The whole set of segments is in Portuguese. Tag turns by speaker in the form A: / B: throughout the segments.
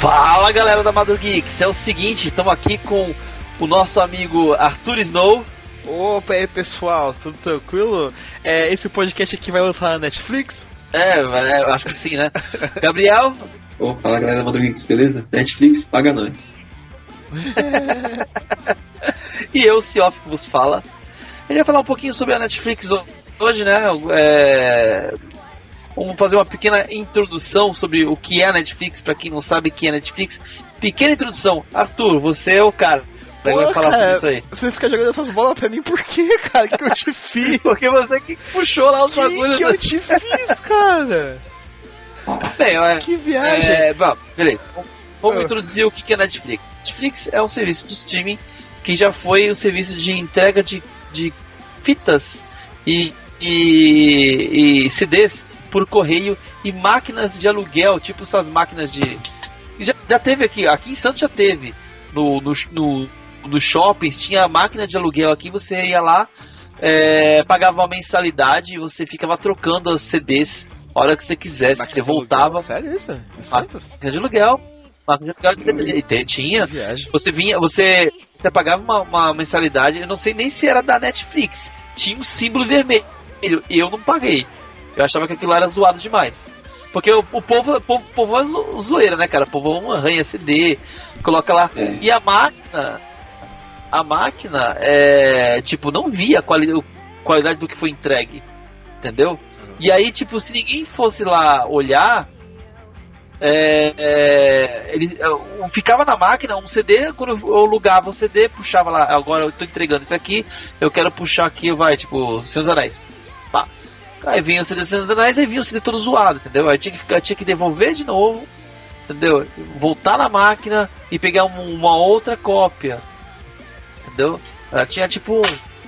A: Fala galera da Geeks, é o seguinte, estamos aqui com o nosso amigo Arthur Snow.
B: Opa, aí pessoal, tudo tranquilo? É, esse podcast aqui vai lançar na Netflix?
A: É, é, eu acho que sim, né? Gabriel?
C: Ô, fala galera da Geeks, beleza? Netflix, paga nós.
A: e eu, Cioff, que vos fala. Ele vai falar um pouquinho sobre a Netflix hoje, né? É... Vamos fazer uma pequena introdução sobre o que é a Netflix, para quem não sabe o que é a Netflix. Pequena introdução. Arthur, você é o cara. Pô, vai falar cara, isso aí.
B: Você fica jogando essas bolas pra mim por quê, cara? que eu te fiz?
A: Porque você que puxou lá os
B: que
A: bagulhos.
B: que eu te fiz, cara?
A: Bem, é,
B: que viagem.
A: É, bom, beleza. Vamos ah. introduzir o que é Netflix. Netflix é um serviço de streaming que já foi um serviço de entrega de, de fitas e, e, e CDs por correio e máquinas de aluguel, tipo essas máquinas de. Já, já teve aqui, aqui em Santos já teve. No, no, no, no shoppings tinha máquina de aluguel aqui, você ia lá, é, pagava uma mensalidade e você ficava trocando as CDs a hora que você quisesse. Máquina você voltava.
B: Sério isso?
A: Máquina de aluguel. Máquina de aluguel de Tinha. Você vinha, você, você pagava uma, uma mensalidade, eu não sei nem se era da Netflix. Tinha um símbolo vermelho. Eu não paguei. Eu achava que aquilo era zoado demais. Porque o, o povo, o povo, o povo é zoeira, né, cara? O povo arranha CD, coloca lá. É. E a máquina, a máquina, é, tipo, não via a quali qualidade do que foi entregue. Entendeu? Uhum. E aí, tipo, se ninguém fosse lá olhar, é, é, ele eu, ficava na máquina um CD, quando eu alugava o CD, puxava lá, agora eu tô entregando isso aqui, eu quero puxar aqui, vai, tipo, Seus Anéis. Aí vinha o CD dos Anéis e vinha o CD todo zoado, entendeu? Aí tinha que, ficar, tinha que devolver de novo, entendeu? Voltar na máquina e pegar um, uma outra cópia, entendeu? Ela tinha tipo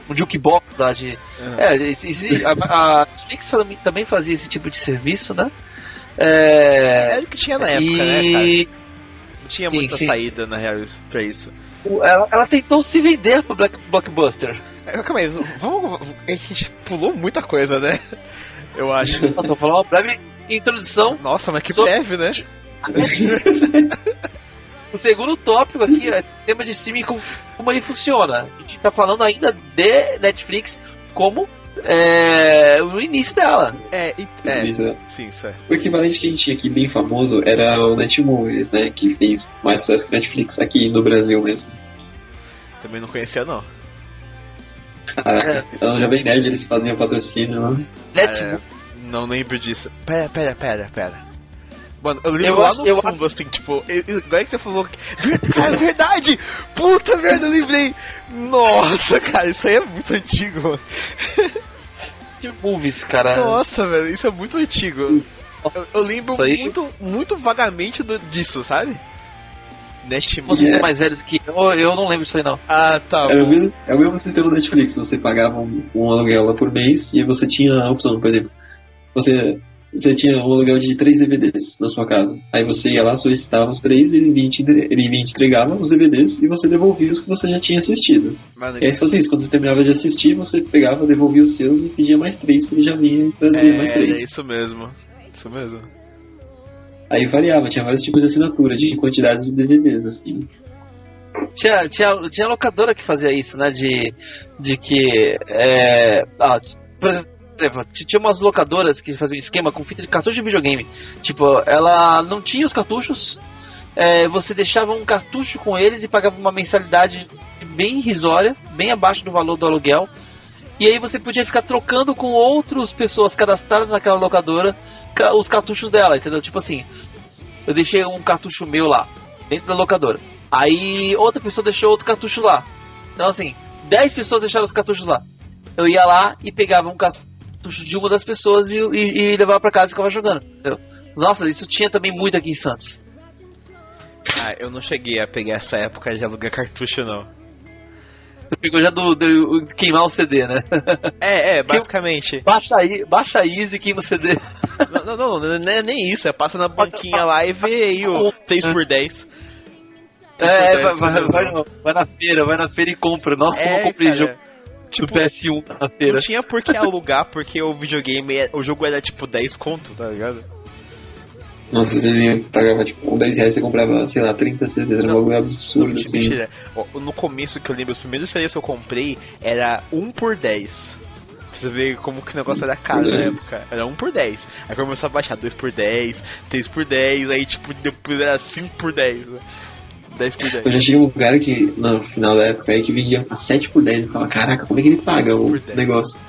A: um, jukebox lá de. É, é a, a Netflix também fazia esse tipo de serviço, né?
B: É, é o que tinha na época, e... né, cara? Não tinha sim, muita sim. saída, na real, pra isso.
A: Ela, ela tentou se vender pro Black Blockbuster.
B: É, calma aí, vamos. A gente pulou muita coisa, né? Eu acho.
A: Eu tô falando uma breve introdução.
B: Nossa, mas que sobre... breve, né?
A: o segundo tópico aqui é o sistema de streaming como, como ele funciona. A gente tá falando ainda de Netflix como é, o início dela.
B: É, e, é, é. sim, isso é.
C: O equivalente que a gente tinha aqui bem famoso era o Netmovies, né? Que fez mais sucesso que Netflix aqui no Brasil mesmo.
B: Também não conhecia não.
C: Ah, então já bem nerd eles faziam patrocínio, né?
B: É, não lembro disso. Pera, pera, pera, pera. Mano, eu lembro eu lá no fundo, acho... assim, tipo, igual é que você falou. Cara, é verdade! Puta merda, eu lembrei! Nossa, cara, isso aí é muito antigo, mano.
A: Movies, cara.
B: Nossa, velho, isso é muito antigo. Eu, eu lembro muito, muito vagamente do, disso, sabe?
A: Netflix. Você é mais velho do que eu, eu não lembro disso aí não.
B: Ah, tá.
C: É o, mesmo, é o mesmo sistema do Netflix. Você pagava um, um aluguel lá por mês e você tinha a opção, por exemplo, você, você tinha um aluguel de três DVDs na sua casa. Aí você ia lá, solicitava os três, ele vinha, te, ele vinha te entregava os DVDs e você devolvia os que você já tinha assistido. Mano, e aí você fazia isso, quando você terminava de assistir, você pegava, devolvia os seus e pedia mais três, que ele já vinha e trazia
B: é,
C: mais três.
B: É isso mesmo. Isso mesmo.
C: Aí variava, tinha vários tipos de assinatura, de quantidades de DVDs, assim.
A: Tinha, tinha, tinha locadora que fazia isso, né? De, de que. É, ah, por exemplo, tinha umas locadoras que faziam esquema com fita de cartucho de videogame. Tipo, ela não tinha os cartuchos, é, você deixava um cartucho com eles e pagava uma mensalidade bem irrisória, bem abaixo do valor do aluguel. E aí você podia ficar trocando com outras pessoas cadastradas naquela locadora os cartuchos dela, entendeu? Tipo assim, eu deixei um cartucho meu lá, dentro da locadora. Aí outra pessoa deixou outro cartucho lá. Então assim, 10 pessoas deixaram os cartuchos lá. Eu ia lá e pegava um cartucho de uma das pessoas e, e, e levava para casa e ficava jogando. Entendeu? Nossa, isso tinha também muito aqui em Santos.
B: Ah, eu não cheguei a pegar essa época de alugar cartucho não.
A: Você pegou já do, do, queimar o CD, né?
B: É, é, basicamente.
A: Baixa, baixa Easy e queima o CD.
B: Não, não, não, não é nem isso. É passa na banquinha lá e vê aí o 3x10.
A: É, vai, vai, vai, vai, na feira, vai na feira e compra. Nossa, é, como eu comprei jogo tipo, do PS1 na feira.
B: Não tinha por que alugar, porque o videogame, o jogo era tipo 10 conto, tá ligado?
C: Nossa, você vinha, pagava tipo com 10 reais você comprava, sei lá, 30 CDs, era um bagulho absurdo assim. Mentira.
B: No começo que eu lembro, os primeiros CDs que eu comprei era 1 por 10. Pra você ver como que o negócio era caro na época. Era 1 por 10. Aí começou a baixar 2 por 10, 3 por 10, aí tipo, depois era 5 por 10. 10 por 10.
C: Eu já cheguei um lugar que, no final da época, aí que vendia 7 por 10. Eu falava, caraca, como é que ele paga o negócio?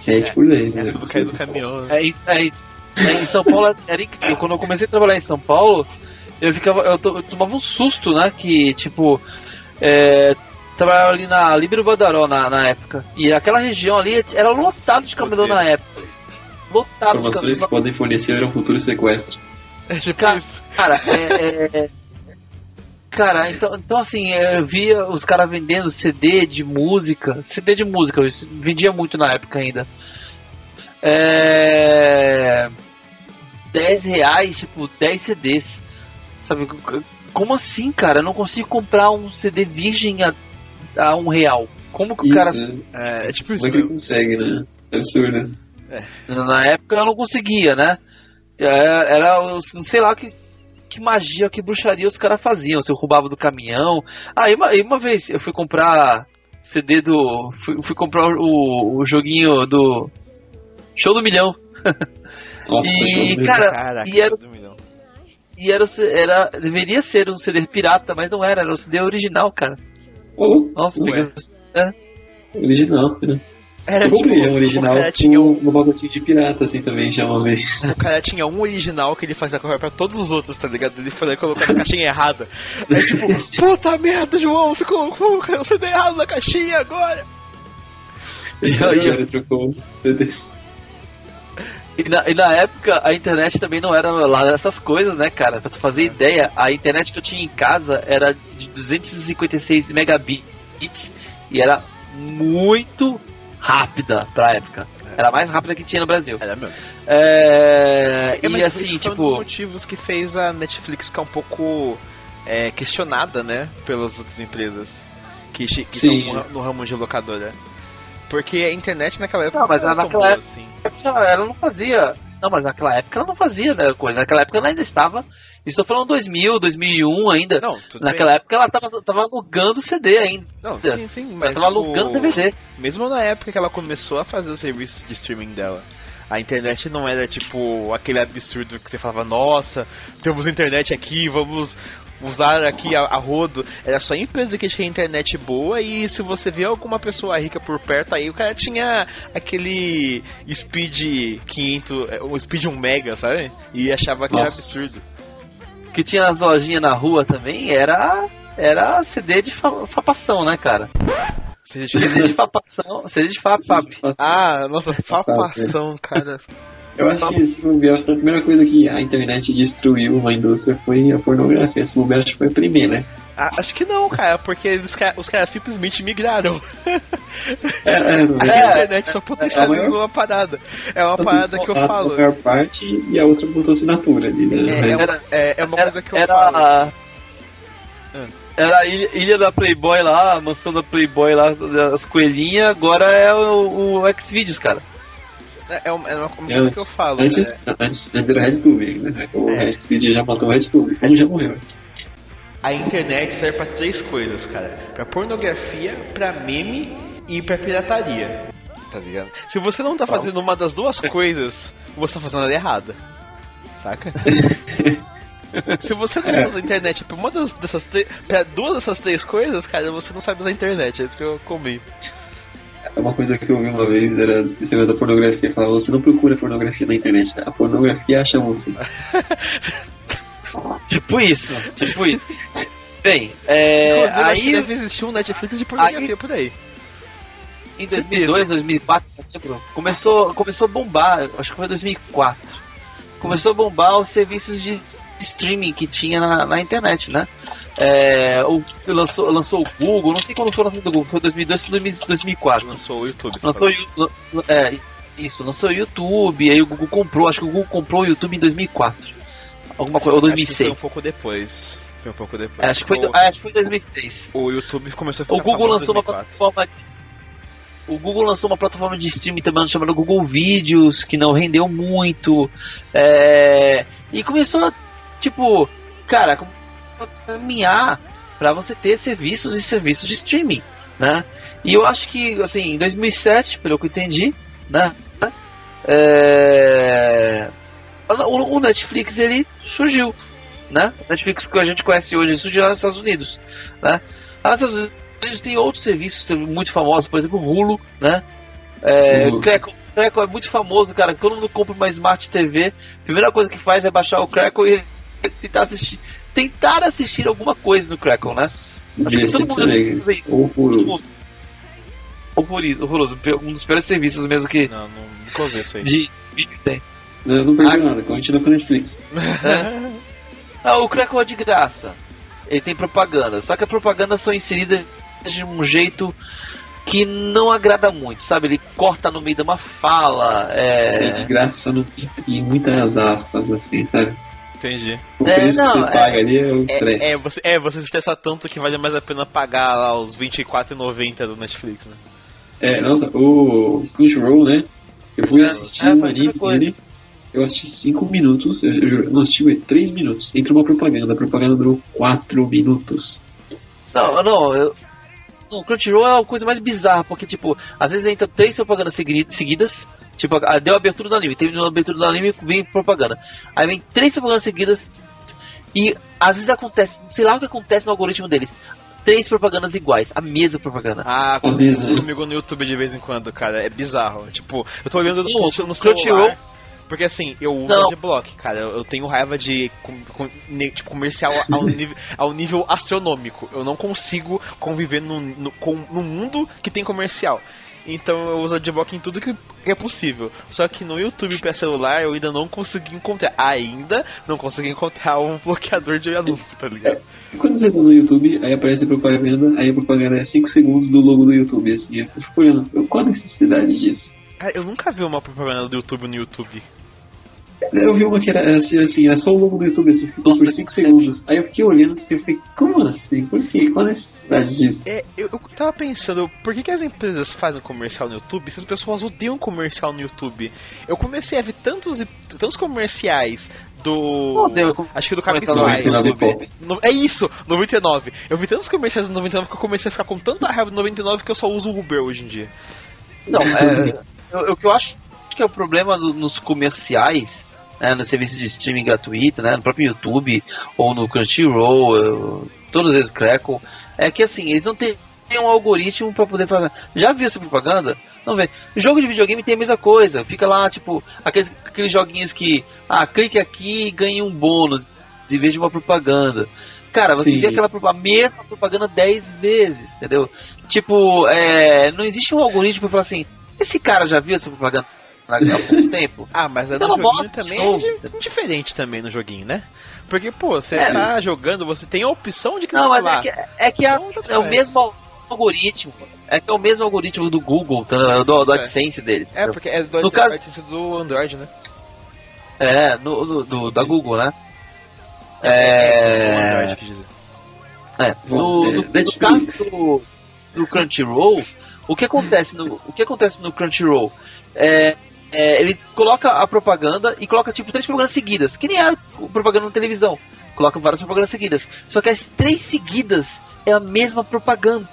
C: 7 é, por 10,
B: né? É, cair do caminhão. Né?
A: É, é isso. É, em São Paulo era incrível. Quando eu comecei a trabalhar em São Paulo, eu ficava. Eu, eu tomava um susto, né? Que, tipo. É, trabalhava ali na Libero Badaró na, na época. E aquela região ali era lotado de camelô na época. Lotado
C: Informações que podem fornecer um futuro sequestro.
A: É tipo cara, isso. Cara, é, é, Cara, então, então assim, eu via os caras vendendo CD de música. CD de música, eu vendia muito na época ainda. É. 10 reais, tipo, 10 CDs. Sabe? Como assim, cara? Eu não consigo comprar um CD virgem a, a um real. Como que
C: isso,
A: o cara.
C: É, é tipo isso. Como é que ele consegue, né? É absurdo.
A: É. Na época eu não conseguia, né? Era, era não sei lá que, que magia, que bruxaria os caras faziam. Se eu roubava do caminhão. Ah, e uma, e uma vez eu fui comprar CD do. Fui, fui comprar o, o joguinho do. Show do Milhão.
C: Nossa,
A: e, cara, Caraca, e era, e era, era, deveria ser um CD pirata, mas não era, era um CD original, cara.
C: Oh,
A: Nossa,
C: peguei, é. Original, né? Era, eu comprei tipo, um original com tinha um... um pacotinho de pirata, assim, também, já uma vez.
B: O cara tinha um original que ele fazia correr pra todos os outros, tá ligado? Ele foi lá e colocou na caixinha errada. Aí, tipo, puta merda, João, você colocou o CD errado na caixinha agora.
C: Já, já trocou o CD.
A: E na, e na, época a internet também não era lá essas coisas, né, cara? Pra tu fazer é. ideia, a internet que eu tinha em casa era de 256 megabits e era muito rápida pra época. É. Era mais rápida que tinha no Brasil.
B: Era mesmo.
A: É, é, e assim, tipo.
B: um dos motivos que fez a Netflix ficar um pouco é, questionada, né? Pelas outras empresas que, que estão no ramo de locadora. Porque a internet naquela época
A: não, mas não naquela época, assim. ela não fazia. Não, mas naquela época ela não fazia né, coisa. Naquela época ela ainda estava. Estou falando 2000, 2001 ainda. Não, naquela bem. época ela estava tava alugando CD ainda.
B: Não, sim, sim, mas.
A: Ela estava alugando DVD.
B: Mesmo na época que ela começou a fazer o serviço de streaming dela. A internet não era tipo aquele absurdo que você falava, nossa, temos internet aqui, vamos usar aqui a, a, rodo, era só empresa que tinha internet boa e se você via alguma pessoa rica por perto, aí o cara tinha aquele speed 500, é, o speed 1 mega, sabe? E achava que Nossa. era absurdo.
A: Que tinha as lojinhas na rua também, era era CD de fapação, né, cara? CD de fapação, CD de fap, fap.
B: Ah, nossa, fapação, cara.
C: Eu acho que se bobear, a primeira coisa que a internet destruiu uma indústria foi a pornografia. Se bobear, acho que foi a primeira, né?
B: Ah, acho que não, cara, porque eles, os caras simplesmente migraram.
C: É, é,
B: a internet só potencializou maior... uma parada. É uma assim, parada que eu
C: a,
B: falo.
C: A maior parte e a outra botou assinatura ali, né?
B: É, é era, é, é uma coisa que eu era... falo. Ah.
A: Era a ilha, ilha, da Playboy lá, a mansão da Playboy lá, as coelhinhas, agora é o, o Xvideos, cara.
B: É, é uma, é uma coisa que eu falo.
C: Antes,
B: né?
C: antes, antes era RedTube, né? O é. Já matou o RedTube. Ele já morreu.
B: A internet serve pra três coisas, cara: pra pornografia, pra meme e pra pirataria. Tá ligado? Se você não tá fazendo uma das duas coisas, você tá fazendo ela errada. Saca? Se você não é. usa a internet pra uma das, dessas pra duas dessas três coisas, cara, você não sabe usar a internet. É isso que eu comento.
C: É uma coisa que eu vi uma vez, era esse negócio da pornografia. Falava, você não procura pornografia na internet, a pornografia acha você.
A: tipo isso, tipo isso. Bem, é, aí...
B: deve existir um Netflix de pornografia aí, por aí.
A: Em 2002, 2004, começou, começou a bombar, acho que foi 2004. Começou a bombar os serviços de streaming que tinha na, na internet, né? É, o, lançou, lançou o Google, não sei quando foi lançado o Google, foi 2002 ou 2004.
B: Lançou o YouTube.
A: Lançou o, é, isso, lançou o YouTube, aí o Google comprou, acho que o Google comprou o YouTube em 2004. Alguma coisa, ou 2006. foi
B: um pouco depois. Foi um pouco depois.
A: É, acho, que foi, o, acho que foi 2006.
B: O YouTube começou a ficar
A: O Google lançou uma plataforma o Google lançou uma plataforma de streaming também chamada Google Vídeos, que não rendeu muito. É, e começou, tipo, cara, caminhar para você ter serviços e serviços de streaming, né? E eu acho que, assim, em 2007, pelo que eu entendi, né? É, o, Netflix ele surgiu, né? O Netflix que a gente conhece hoje surgiu nos Estados Unidos, né? Nos Estados Unidos tem outros serviços muito famosos, por exemplo, o Hulu, né? É, uhum. Crackle, Crackle é muito famoso, cara. Todo mundo compra uma Smart TV. A primeira coisa que faz é baixar o Crackle e tentar assistir, tentar assistir alguma coisa no Crackle, né? todo mundo horroroso. Horroroso. Um dos piores serviços mesmo que.
B: Não, não, ouvi isso aí.
A: De vídeo tem.
C: Não, eu não perdi ah, nada, continua com a Netflix.
A: É. Ah, o Crackle é de graça. Ele tem propaganda. Só que a propaganda são inseridas de um jeito que não agrada muito, sabe? Ele corta no meio de uma fala. É,
C: é de graça no, e muitas aspas, assim, sabe?
B: Entendi.
C: O é, preço não, que você paga é, ali é o
B: estresse. É, é, você, é, você se estressa tanto que vale mais a pena pagar lá os R$24,90 do Netflix, né?
C: É, nossa, o Crunchyroll, né? Eu fui é, assistir um anime dele, eu assisti 5 minutos, eu, eu não assisti 3 minutos. Entra uma propaganda, a propaganda durou 4 minutos.
A: Não, não, eu, o Crunchyroll é a coisa mais bizarra, porque, tipo, às vezes entra três propagandas seguidas, tipo, deu a abertura do anime, teve a abertura do anime, vem propaganda. Aí vem três propagandas seguidas, e às vezes acontece, sei lá o que acontece no algoritmo deles. Três propagandas iguais, a mesma propaganda.
B: Ah, acontece comigo no YouTube de vez em quando, cara. É bizarro. Tipo, eu tô olhando no, no, no celular. Porque assim, eu uso não. adblock, cara. Eu, eu, tenho raiva de com, com, tipo, comercial ao nível, ao nível astronômico. Eu não consigo conviver no, no, com, no mundo que tem comercial. Então eu uso adblock em tudo que é possível. Só que no YouTube para celular eu ainda não consegui encontrar. Ainda não consegui encontrar um bloqueador de anúncio, tá ligado?
C: É, quando você tá no YouTube, aí aparece a propaganda, aí a propaganda é 5 segundos do logo do YouTube, assim, eu fico olhando, qual a necessidade disso?
B: Cara, eu nunca vi uma propaganda do YouTube no YouTube.
C: Eu vi uma que era assim, assim era só o logo do YouTube, assim, ficou por 5 segundos. Aí eu fiquei olhando assim, eu fiquei, como assim? Por quê? Qual a necessidade disso?
B: É, eu, eu tava pensando, por que, que as empresas fazem comercial no YouTube se as pessoas odeiam comercial no YouTube? Eu comecei a ver tantos, tantos comerciais do. Oh, acho que do Capitão É isso, 99. Eu vi tantos comerciais do 99 que eu comecei a ficar com tanta raiva do 99 que eu só uso o Uber hoje em dia.
A: Não, é. o que eu acho que é o problema do, nos comerciais, né, no serviço de streaming gratuito, né, no próprio YouTube ou no Crunchyroll, todos eles Crackle, é que assim, eles não têm um algoritmo para poder fazer. Já viu essa propaganda? Não vê. O jogo de videogame tem a mesma coisa. Fica lá, tipo, aqueles, aqueles joguinhos que, ah, clique aqui e ganhe um bônus, em vez de uma propaganda. Cara, você Sim. vê aquela a mesma propaganda 10 vezes, entendeu? Tipo, é, não existe um algoritmo para falar assim, esse cara já viu essa propaganda há pouco tempo?
B: Ah, mas é no joguinho também é diferente também no joguinho, né? Porque, pô, você é. tá jogando, você tem a opção de
A: Não, mas é que, é, que é, é o mesmo algoritmo. É que é o mesmo algoritmo do Google, tá, do, do AdSense dele.
B: É, porque é do, no caso, do Android, né?
A: É, no, no do, da Google, né? É. É, é no, no, no caso do, do Crunchyroll, o que acontece no, o que acontece no Crunchyroll? É, é, ele coloca a propaganda e coloca tipo três propagandas seguidas, que nem era propaganda na televisão. Coloca várias propagandas seguidas. Só que as três seguidas é a mesma propaganda.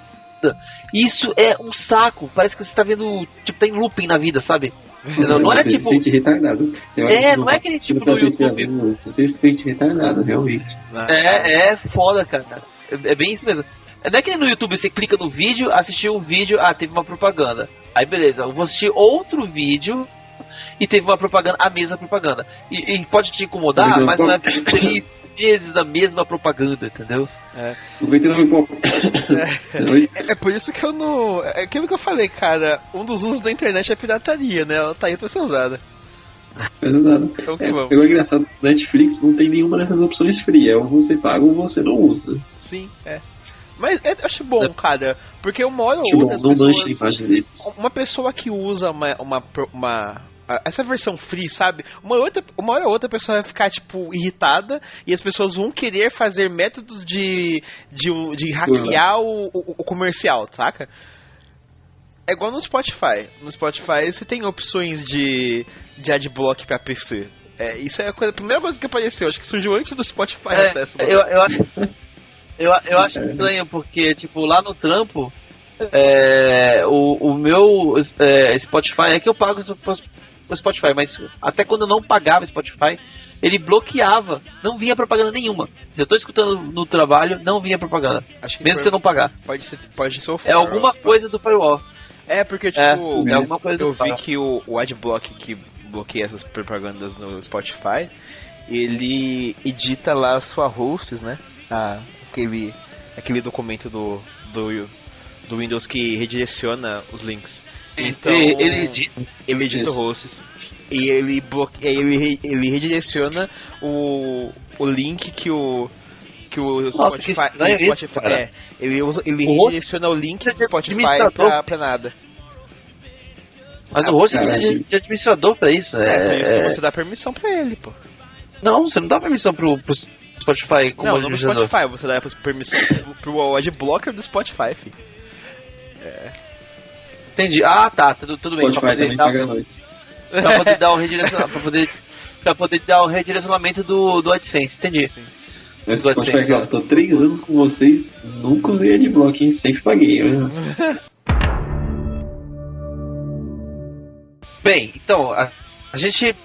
A: Isso é um saco. Parece que você está vendo, tipo, tem tá looping na vida, sabe?
C: Não, não é você tipo... se sente retardado.
A: é, não é aquele tipo no YouTube.
C: Você se sente retardado, realmente.
A: É, é foda, cara. É, é bem isso mesmo. Não é que no YouTube você clica no vídeo, assistiu um vídeo, ah, teve uma propaganda. Aí beleza, eu vou assistir outro vídeo e teve uma propaganda, a mesma propaganda. E, e pode te incomodar, mas não é três vezes a mesma propaganda, entendeu?
B: É. é, é por isso que eu não. É aquilo que eu falei, cara. Um dos usos da internet é pirataria, né? Ela tá aí pra ser usada.
C: Exato. Então, é, é engraçado, Netflix não tem nenhuma dessas opções free. É ou você paga ou você não usa.
B: Sim, é. Mas eu acho bom, é. cara, porque uma hora ou outra.
C: Bom, pessoas,
B: uma pessoa que usa uma, uma, uma essa versão free, sabe? Uma, outra, uma hora ou outra pessoa vai ficar, tipo, irritada e as pessoas vão querer fazer métodos de, de, de hackear o, o, o, comercial, saca? é igual no Spotify. No Spotify você tem opções de, de adblock pra PC. É, isso é a, coisa, a primeira coisa que apareceu, acho que surgiu antes do Spotify
A: é, até. Eu, eu, acho, eu, eu acho estranho porque, tipo, lá no trampo, é, o, o meu é, Spotify é que eu pago o Spotify, mas até quando eu não pagava Spotify, ele bloqueava, não vinha propaganda nenhuma. Se eu tô escutando no trabalho, não vinha propaganda. Acho que mesmo se você não pagar.
B: Pode ser, pode ser o
A: É alguma coisa do firewall.
B: É, porque tipo, é, é alguma coisa eu vi que o, o adblock que bloqueia essas propagandas no Spotify, ele edita lá a sua hosts, né? Ah, aquele, aquele documento do, do, do Windows que redireciona os links. Então, ele, edita, ele edita hosts e ele bloqueia, ele, ele redireciona o, o link que o que o
A: Nossa, Spotify, que o Spotify isso,
B: é, ele usa, ele o redireciona o link do Spotify pra, pra nada.
A: Mas ah, o host precisa de, administrador pra isso. É,
B: é, isso é... você dá permissão pra ele, pô.
A: Não, você não dá permissão pro, pro Spotify como
B: não, administrador. Não, no Spotify, você dá permissão pro, pro adblocker do Spotify, filho.
A: É. Entendi. Ah, tá, tudo, tudo bem.
C: Spotify também dar, paga nós.
A: Pra poder dar o redirecionamento, pra poder, pra poder dar o redirecionamento do, do AdSense, entendi. Sim.
C: Mas Spotify, aqui, ó, tô três anos com vocês, nunca usei adblock, hein? Sempre paguei.
A: Bem, então, a, a gente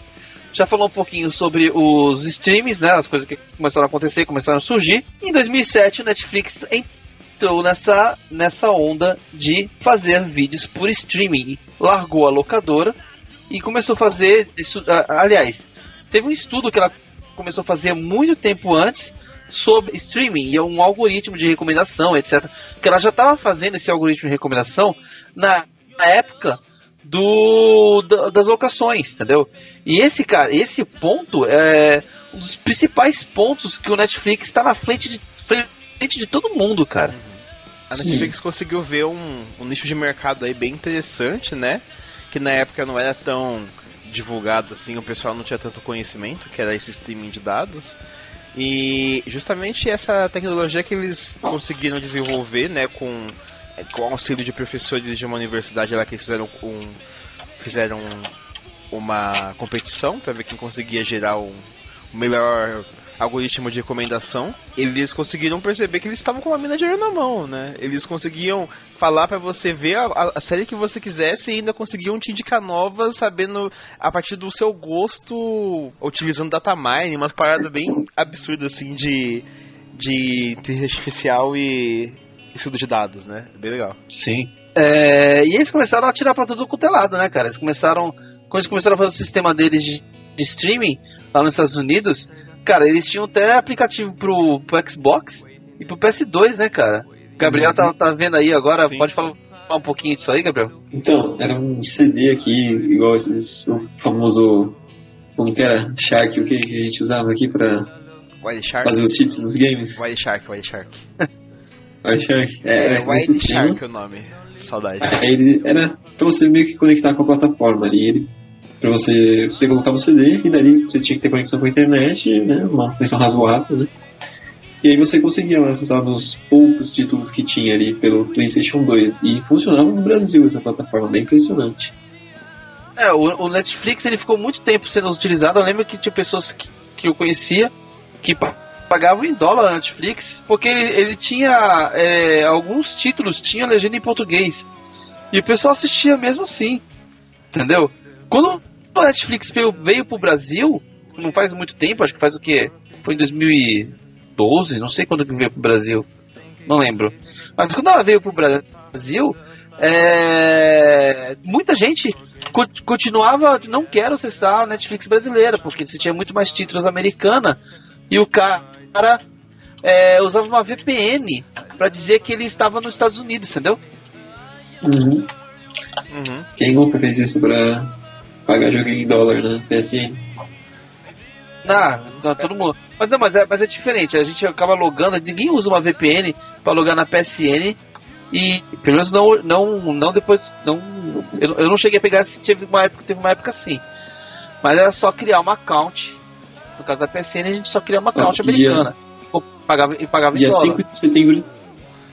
A: já falou um pouquinho sobre os streams, né? As coisas que começaram a acontecer, começaram a surgir. Em 2007, o Netflix entrou nessa, nessa onda de fazer vídeos por streaming. Largou a locadora e começou a fazer. Isso, aliás, teve um estudo que ela começou a fazer muito tempo antes sobre streaming e é um algoritmo de recomendação, etc. Que ela já estava fazendo esse algoritmo de recomendação na época do das locações, entendeu? E esse cara, esse ponto é um dos principais pontos que o Netflix está na frente de frente de todo mundo, cara.
B: A Netflix Sim. conseguiu ver um, um nicho de mercado aí bem interessante, né? Que na época não era tão divulgado assim, o pessoal não tinha tanto conhecimento, que era esse streaming de dados. E justamente essa tecnologia que eles conseguiram desenvolver, né, com com auxílio de professores de uma universidade lá que eles fizeram um fizeram uma competição para ver quem conseguia gerar um, um melhor algoritmo de recomendação, eles conseguiram perceber que eles estavam com uma mina de ouro na mão, né? Eles conseguiam falar para você ver a, a, série que você quisesse e ainda conseguiam te indicar novas, sabendo a partir do seu gosto, utilizando data mining, umas paradas bem absurdas assim de de inteligência artificial e estudo de dados, né? É bem legal.
A: Sim. É, e eles começaram a tirar pra tudo quanto é lado, né, cara? Eles começaram. Quando eles começaram a fazer o sistema deles de, de streaming lá nos Estados Unidos, cara, eles tinham até aplicativo pro, pro Xbox e pro PS2, né, cara? Gabriel tá, tá vendo aí agora, Sim. pode falar um pouquinho disso aí, Gabriel?
C: Então, era um CD aqui, igual esses, o famoso. Como que era? Shark, o que a gente usava aqui pra fazer os cheats dos games?
B: Wild Shark, Wild Shark.
C: Wild Shark.
B: É, é Wild Shark o nome. Saudade.
C: Aí ele era pra você meio que conectar com a plataforma ali. Ele, pra você, você colocava o CD e dali você tinha que ter conexão com a internet, né? Uma conexão razoável, né? E aí você conseguia acessar nos poucos títulos que tinha ali pelo PlayStation 2. E funcionava no Brasil essa plataforma, bem impressionante.
A: É, o, o Netflix ele ficou muito tempo sendo utilizado. Eu lembro que tinha pessoas que, que eu conhecia que pagavam em dólar na Netflix, porque ele, ele tinha é, alguns títulos, tinha legenda em português. E o pessoal assistia mesmo assim. Entendeu? Quando a Netflix veio, veio pro Brasil, não faz muito tempo, acho que faz o quê? Foi em 2012, não sei quando que veio pro Brasil. Não lembro. Mas quando ela veio pro Brasil, é, muita gente continuava, não quero acessar a Netflix brasileira, porque você tinha muito mais títulos americana e o cara é, usava uma VPN para dizer que ele estava nos Estados Unidos, entendeu?
C: Uhum. Uhum. Quem nunca fez isso pra pagar joguinho em dólar na PSN?
A: Ah, não, todo mundo. Mas não, mas é, mas é diferente. A gente acaba logando, ninguém usa uma VPN para logar na PSN e pelo menos não, não, não depois, não, eu, eu não cheguei a pegar se teve uma época, teve uma época assim. Mas era só criar uma account no caso da PSN, a gente só queria uma account ah, americana. E, pagava, e pagava
C: dia em dólar. 5 de setembro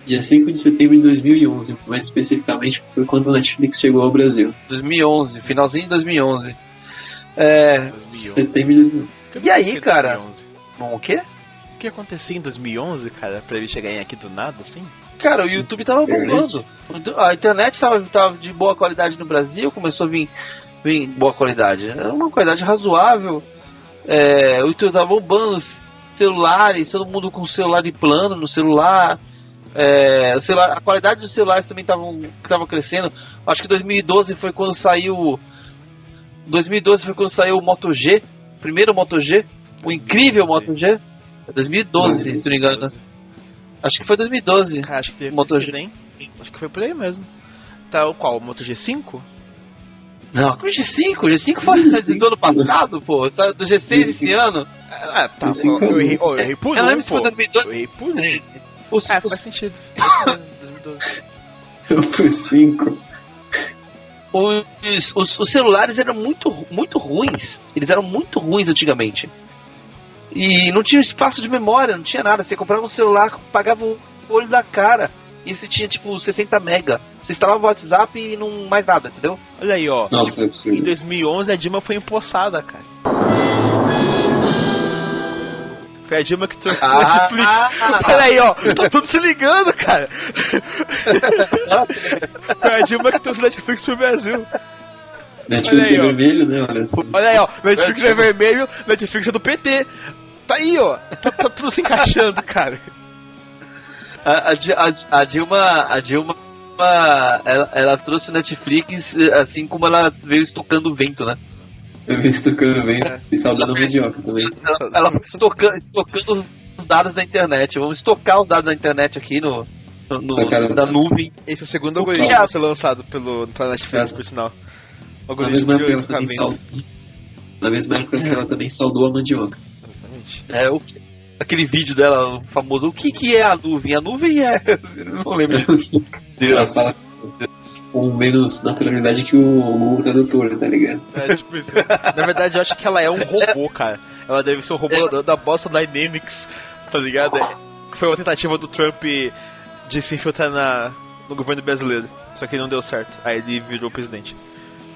C: Dia 5 de setembro de 2011, mais especificamente foi quando a Netflix chegou ao Brasil.
A: 2011, finalzinho de 2011. É.
C: Setembro de 2011.
A: E aí, cara? Bom, o quê?
B: O que aconteceu em 2011, cara, pra ele chegar aqui do nada, assim?
A: Cara, o YouTube tava bombando. A internet tava, tava de boa qualidade no Brasil, começou a vir, vir boa qualidade. Era uma qualidade razoável. É, o YouTube tava bombando, celulares, todo mundo com celular de plano no celular. É, celular, a qualidade dos celulares também estava crescendo. Acho que 2012 foi quando saiu. 2012 foi quando saiu o Moto G, primeiro Moto G, o incrível Moto G. 2012, é se não me engano. Acho que foi 2012.
B: Cara, acho que teve Moto G. Hein? Acho que foi por aí mesmo. Tá o qual? O Moto G5?
A: Não, o G5, o G5 foi do ano passado, pô. Saiu do G6 esse ano.
B: Ah, tá. Eu errei, eu errei por um, pô. Eu errei por um.
A: Os, é, os... faz sentido. 2012.
C: Eu fui 5.
A: Os, os, os, celulares eram muito, muito ruins. Eles eram muito ruins antigamente. E não tinha espaço de memória, não tinha nada. Você comprava um celular, pagava o olho da cara. E você tinha tipo 60 mega. Você instalava o WhatsApp e não mais nada, entendeu?
B: Olha aí, ó.
C: Nossa, é
B: em 2011 a Dilma foi empossada, cara. Foi a Dilma que trouxe ah, Netflix. Ah, Peraí, ó. Tá tudo se ligando, cara. Foi a Dilma que trouxe Netflix pro Brasil.
C: Netflix aí, é vermelho, né?
B: Olha, assim. Olha aí, ó. Netflix é vermelho, Netflix é do PT. Tá aí, ó. Tá, tá tudo se encaixando, cara.
A: A, a, a, Dilma. A Dilma. Ela, ela trouxe Netflix assim como ela veio estocando vento, né?
C: Eu vi estocando vento é. e saudando medíocre também.
A: Ela, foi estocando, estocando os dados da internet. Vamos estocar os dados da internet aqui no, no, no na nuvem.
B: Esse é o segundo algoritmo a ser lançado pelo, pela Netflix, é. por sinal.
C: O algoritmo de orçamento. Na mesma época que ela também saudou a mandioca.
A: É, o, aquele vídeo dela famoso, o que que é a nuvem? A nuvem é... não lembro.
C: Deus. Ela com menos naturalidade que o Google Tradutor, tá ligado?
B: É, tipo isso. Na verdade, eu acho que ela é um robô, cara. Ela deve ser um robô é. da Boston Dynamics, tá ligado? É, foi uma tentativa do Trump de se infiltrar na, no governo brasileiro. Só que não deu certo. Aí ele virou presidente.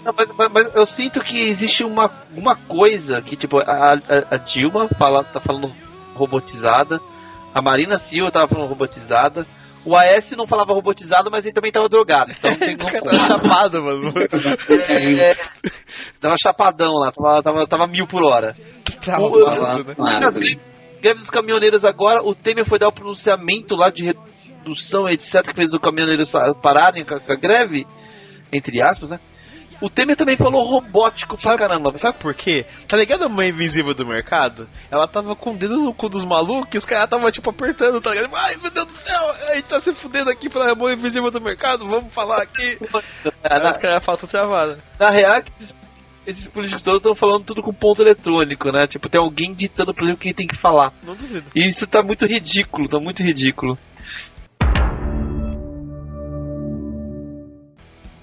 A: Não, mas, mas, mas, eu sinto que existe uma, uma coisa que, tipo, a, a, a Dilma fala, tá falando robotizada, a Marina Silva tava falando robotizada, o AS não falava robotizado, mas ele também tava drogado. Então tem um...
B: tava chapado, mano.
A: É, é, tava chapadão lá, tava, tava, tava mil por hora. Tava o, o, né? Greve dos caminhoneiros agora, o Temer foi dar o pronunciamento lá de redução, etc, que fez os caminhoneiros pararem com a, com a greve, entre aspas, né? O Temer também falou robótico pra caramba.
B: Sabe por quê? Tá ligado a mãe invisível do mercado? Ela tava com o dedo no cu dos malucos e os caras tava tipo apertando, tá ligado? Ai meu Deus do céu, a gente tá se fudendo aqui pela mãe invisível do mercado, vamos falar aqui. Aí os caras travada.
A: Na real, esses políticos todos estão falando tudo com ponto eletrônico, né? Tipo, tem alguém ditando pra ele o que ele tem que falar.
B: Não duvido.
A: E isso tá muito ridículo, tá muito ridículo.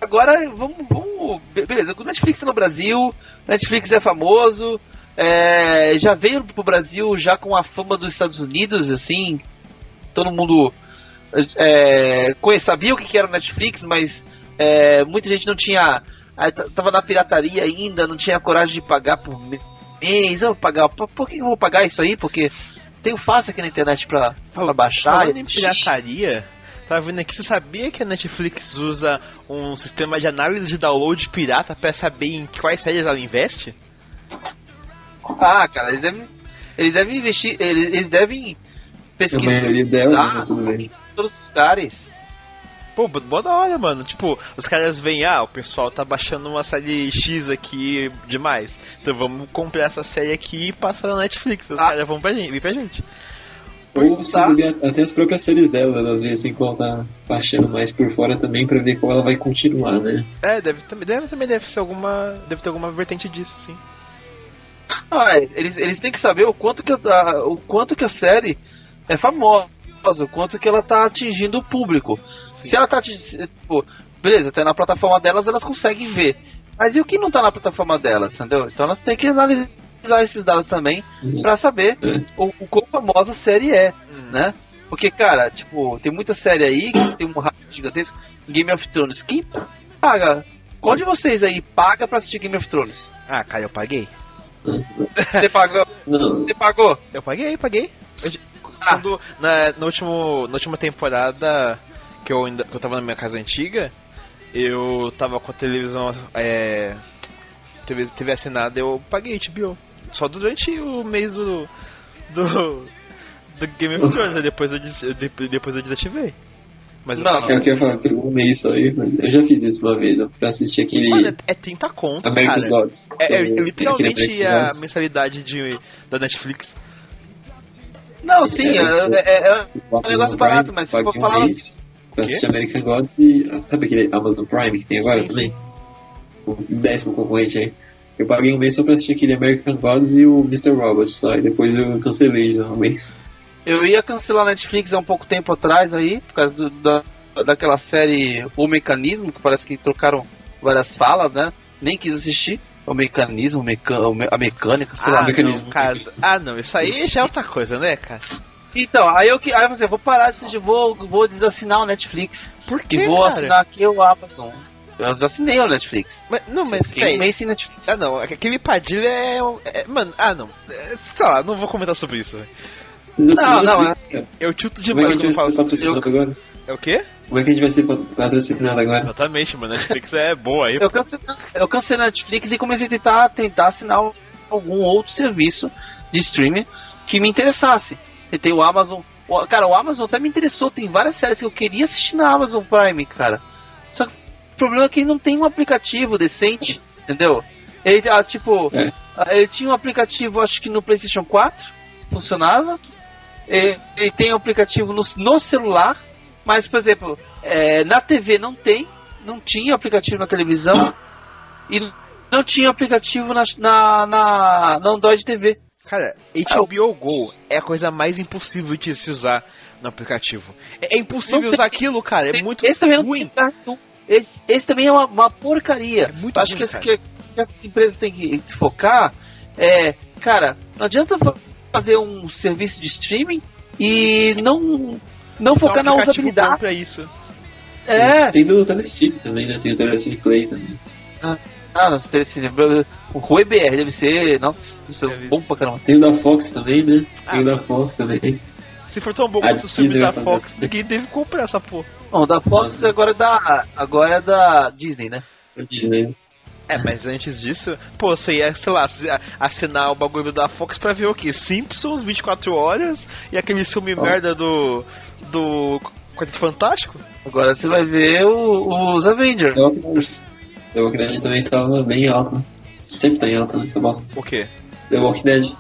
A: Agora, vamos, vamos. Beleza, o Netflix tá no Brasil, Netflix é famoso, é, já veio pro Brasil já com a fama dos Estados Unidos, assim. Todo mundo é, sabia o que era o Netflix, mas é, muita gente não tinha. Tava na pirataria ainda, não tinha coragem de pagar por mês. Eu vou pagar. Por, por que eu vou pagar isso aí? Porque tenho fácil aqui na internet pra, pra baixar.
B: Falando em pirataria, Tava vendo aqui, você sabia que a Netflix usa um sistema de análise de download pirata para saber em quais séries ela investe?
A: Ah, cara, eles devem, eles devem investir, eles, eles devem pesquisar
C: em
A: todos os lugares.
B: Pô, boa da hora, mano. Tipo, os caras veem, ah, o pessoal tá baixando uma série X aqui demais. Então vamos comprar essa série aqui e passar na Netflix. Os ah. caras vão pra gente, vir pra gente.
C: Ou tá. até as próprias séries dela, às vezes, assim, quando tá baixando mais por fora também pra ver como ela vai continuar, né?
B: É, deve, deve, também deve ser alguma. Deve ter alguma vertente disso, sim.
A: Ah, é, eles, eles têm que saber o quanto que a, o quanto que a série é famosa, o quanto que ela tá atingindo o público. Sim. Se ela tá atingindo. Tipo, beleza, até na plataforma delas elas conseguem ver. Mas e o que não tá na plataforma delas, entendeu? Então elas têm que analisar analisar esses dados também uhum. para saber uhum. o, o quão famosa a série é, uhum. né? Porque, cara, tipo, tem muita série aí que tem um rato gigantesco. Game of Thrones. Quem paga? Qual de vocês aí paga pra assistir Game of Thrones?
B: Ah, cara, eu paguei.
A: Você pagou? Você pagou?
B: Eu paguei, paguei. Eu, quando, na, no último, na última temporada que eu, ainda, que eu tava na minha casa antiga, eu tava com a televisão é, TV, TV assinada, eu paguei HBO. Só durante o mês do. do. do Game of Thrones, né? depois eu, des, depois eu desativei.
C: Mas não, eu, eu queria falar, pegou um mês só aí, eu já fiz isso uma vez, eu pra assistir aquele.
B: Mano, é 30 conto, American cara. Gods. É, é, é literalmente a mensalidade de, da Netflix.
A: Não, sim, é, é, é, é um negócio barato, mas se for falar. Um
C: mês pra assistir American Gods e. Ah, sabe aquele Amazon Prime que tem agora sim, também? Sim. O décimo concorrente aí. Eu paguei um mês só pra assistir aquele American Gods e o Mr. Robot só, e depois eu cancelei já um mês.
A: Eu ia cancelar a Netflix há um pouco tempo atrás aí, por causa do, da, daquela série O Mecanismo, que parece que trocaram várias falas, né? Nem quis assistir. O mecanismo, meca a mecânica, sei
B: ah,
A: lá.
B: Não, mecanismo. Cara, ah, não, isso aí já é outra coisa, né, cara?
A: Então, aí eu, aí eu falei, vou parar de assistir, vou, vou desassinar o Netflix.
B: Por quê,
A: E vou cara? assinar aqui o Amazon. Eu desassinei o Netflix.
B: Mas, não, mas
A: peraí. Um sem Netflix.
B: Ah, não, aquele Padilha é, é, Mano, ah, não. É, sei lá, não vou comentar sobre isso.
A: Não, não, é.
B: Eu chuto demais quando eu falo sobre isso.
C: Agora?
B: É o quê?
C: Como é que a gente vai ser patrocinado agora?
B: Exatamente, mano. Netflix é boa aí.
A: Eu cancelei, eu cancelei a Netflix e comecei a tentar, tentar assinar algum outro serviço de streaming que me interessasse. Tentei o Amazon. O, cara, o Amazon até me interessou. Tem várias séries que eu queria assistir na Amazon Prime, cara. Só que o problema é que ele não tem um aplicativo decente, entendeu? Ele, ah, tipo, é. ele tinha um aplicativo, acho que no PlayStation 4, funcionava. Ele, ele tem um aplicativo no, no celular, mas, por exemplo, é, na TV não tem, não tinha aplicativo na televisão e não tinha aplicativo na, na, na, na Android TV.
B: Cara, HBO Go é a coisa mais impossível de se usar no aplicativo. É, é impossível usar aquilo, cara. É muito
A: esse ruim. Não esse, esse também é uma, uma porcaria. É muito Acho ruim, que, esse, que, que as empresas têm que se focar é, cara, não adianta fazer um serviço de streaming e não não focar na usabilidade.
B: Isso.
A: É.
C: Tem do Telecine também, né? Tem o Telecine Play também.
A: Ah, ah nossa, Telecine. O EBR deve ser. Nossa, deve ser bom pra caramba.
C: Tem o da Fox também, né? Ah, Tem o da Fox também.
B: Se for tão bom quanto o filme da Fox, ninguém deve comprar essa porra.
A: Não, da Fox agora é da. Agora é da Disney, né?
C: Disney.
B: É, mas antes disso, pô, você ia, sei lá, assinar o bagulho da Fox pra ver o que? Simpsons 24 horas e aquele filme oh. merda do. do. Quarteto Fantástico?
A: Agora você vai ver o, os Avengers.
C: The Walking Dead também tava bem alto, né? Sempre tá em alta nessa bosta.
B: O quê?
C: The Walking Dead.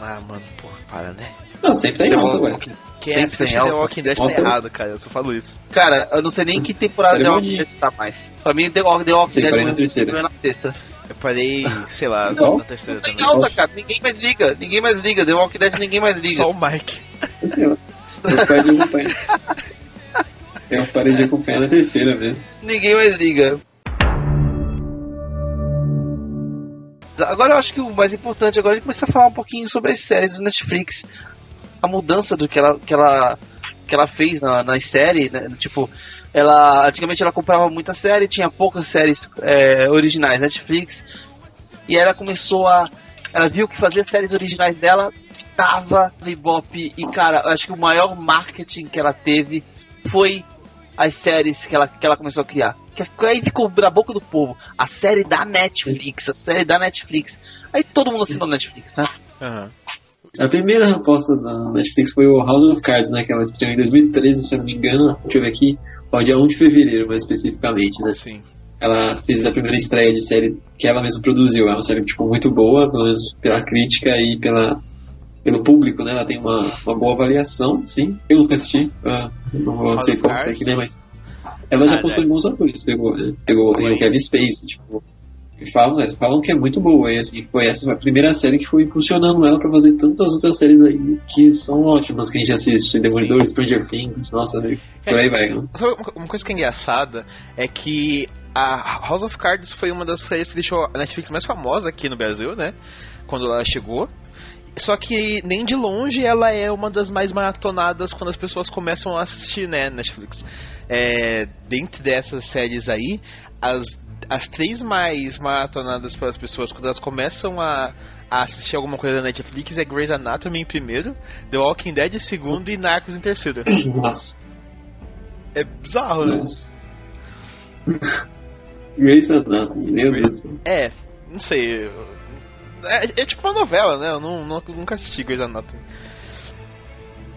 B: Ah, mano, porra, para, né?
C: Não, sempre tá em alta, ué.
B: Quem é assiste The Walking Dead tá errado, cara. Eu só falo isso.
A: Cara, eu não sei nem que temporada The Walking Dead tá mais. Pra mim, The Walking, Dead
C: na terceira.
A: é na sexta.
B: Eu parei, sei lá, não. na terceira
A: também. alta, cara. Ninguém mais liga. Ninguém mais liga. The Walking Dead ninguém mais liga.
B: Só o Mike.
C: Eu parei de acompanhar. Eu parei de acompanhar na terceira mesmo.
A: Ninguém mais liga. Agora eu acho que o mais importante agora é começar a falar um pouquinho sobre as séries do Netflix a mudança do que ela, que ela, que ela fez na, na série, né? Tipo, ela antigamente ela comprava muita série, tinha poucas séries é, originais Netflix, e ela começou a. Ela viu que fazer séries originais dela tava Ibope, e cara, acho que o maior marketing que ela teve foi as séries que ela, que ela começou a criar. Que aí ficou na boca do povo. A série da Netflix, a série da Netflix. Aí todo mundo assinou Netflix, né?
B: Uhum.
C: A primeira aposta da Netflix foi o House of Cards, né? Que ela estreou em 2013, se eu não me engano. Deixa eu ver aqui. Ó, dia 1 de fevereiro, mais especificamente, né?
B: Sim.
C: Ela fez a primeira estreia de série que ela mesma produziu. É uma série, tipo, muito boa, pelo menos pela crítica e pela, pelo público, né? Ela tem uma, uma boa avaliação, sim. Eu nunca assisti, uh, não vou House sei como é que nem, mas... Ela já ah, postou é. em bons atores, pegou, né? Pegou, tem o Kevin Space, tipo falam, né, falam que é muito boa, e assim, foi essa a primeira série que foi impulsionando ela para fazer tantas outras séries aí que são ótimas, que a gente assiste, Demolidor, Stranger Things, nossa, né, por aí vai. Né?
B: Uma coisa que é engraçada é que a House of Cards foi uma das séries que deixou a Netflix mais famosa aqui no Brasil, né, quando ela chegou, só que nem de longe ela é uma das mais maratonadas quando as pessoas começam a assistir, né, Netflix. É, dentre dessas séries aí, as, as três mais maratonadas pelas pessoas quando elas começam a, a assistir alguma coisa da Netflix é Grey's Anatomy em primeiro, The Walking Dead em segundo e Narcos em terceiro.
C: Nossa.
B: É bizarro, né?
C: Grey's Anatomy, meu Deus.
B: É, não sei. É, é, tipo uma novela, né? Eu não, não, nunca assisti Grey's Anatomy.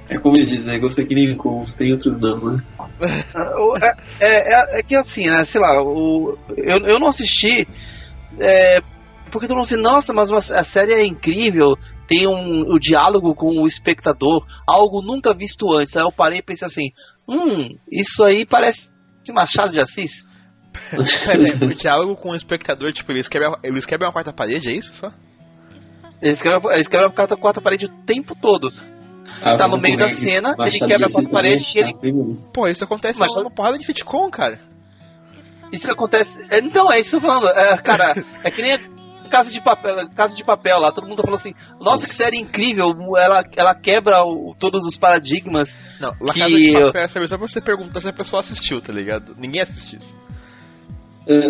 C: É como ele diz, né? Gosto que nem Cons, tem outros não, né?
A: é, é, é, que assim, né? Sei lá, o, eu, eu não assisti. É, porque todo mundo assim, nossa, mas a série é incrível, tem um, o diálogo com o espectador, algo nunca visto antes. Aí eu parei e pensei assim, hum, isso aí parece Machado de Assis.
B: o diálogo com o espectador, tipo, eles quebram, eles quebram a quarta parede, é isso só?
A: Eles quebram, eles quebram a quarta, quarta parede o tempo todo. Ah, tá no meio da cena, ele quebra a quarta parede e ele.
B: Pô, isso acontece Mas, numa porrada de sitcom, cara.
A: Isso que acontece. É, então, é isso que eu tô falando. É, cara, é que nem Casa de Papel, Casa de Papel lá, todo mundo falou assim, nossa, que série incrível, ela, ela quebra o, todos os paradigmas.
B: Não, La que... Casa de Papel é só pra você perguntar se a pessoa assistiu, tá ligado? Ninguém assistiu isso.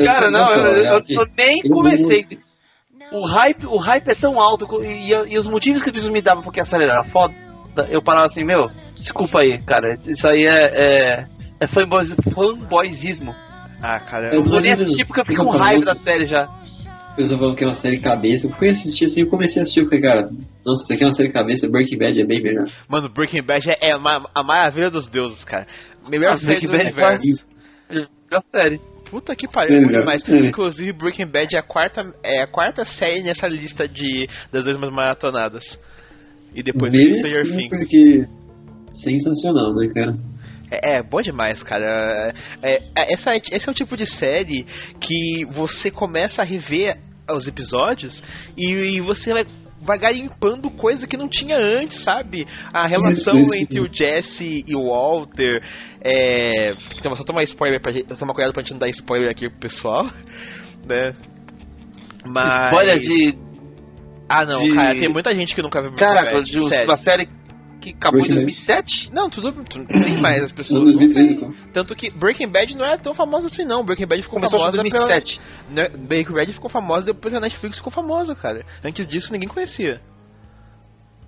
A: Cara, não, eu, eu, eu nem comecei. O hype, o hype é tão alto e, e os motivos que as pessoas me davam porque a série era foda, eu parava assim, meu, desculpa aí, cara, isso aí é, é, é fanboys, fanboyzismo.
B: Ah, cara,
A: eu, eu não nem assistir porque eu fiquei com raiva da série já.
C: O pessoal falando que é uma série cabeça. Eu fui assistir assim, eu comecei a assistir, eu falei, cara, nossa, isso aqui é uma série cabeça, Breaking Bad é bem melhor.
B: Mano, Breaking Bad é, é a maravilha dos deuses, cara. Melhor ah, série do Bad é universo.
A: É melhor série.
B: Puta que pariu, é mas inclusive Breaking Bad é a quarta é a quarta série nessa lista de das duas mais maratonadas. E depois
C: do Stranger Things. Porque sensacional, né, cara?
B: É, é bom demais, cara. É, é, essa, esse é o tipo de série que você começa a rever os episódios e, e você vai, vai garimpando coisa que não tinha antes, sabe? A relação isso, isso, entre isso. o Jesse e o Walter. É... Então, só tomar spoiler pra gente. Tomar cuidado pra gente não dar spoiler aqui pro pessoal. Né?
A: Mas. Spoiler de.
B: Ah, não, de... cara, tem muita gente que nunca viu
A: Caraca, de uma série que acabou Breaking em 2007?
B: Bad. Não, tudo, tudo tem mais as pessoas. 2013, Tanto que Breaking Bad não é tão famosa assim não. Breaking Bad ficou Começou famosa em 2007. Pela... Né, Breaking Bad ficou famosa depois a Netflix ficou famosa, cara. Antes disso ninguém conhecia.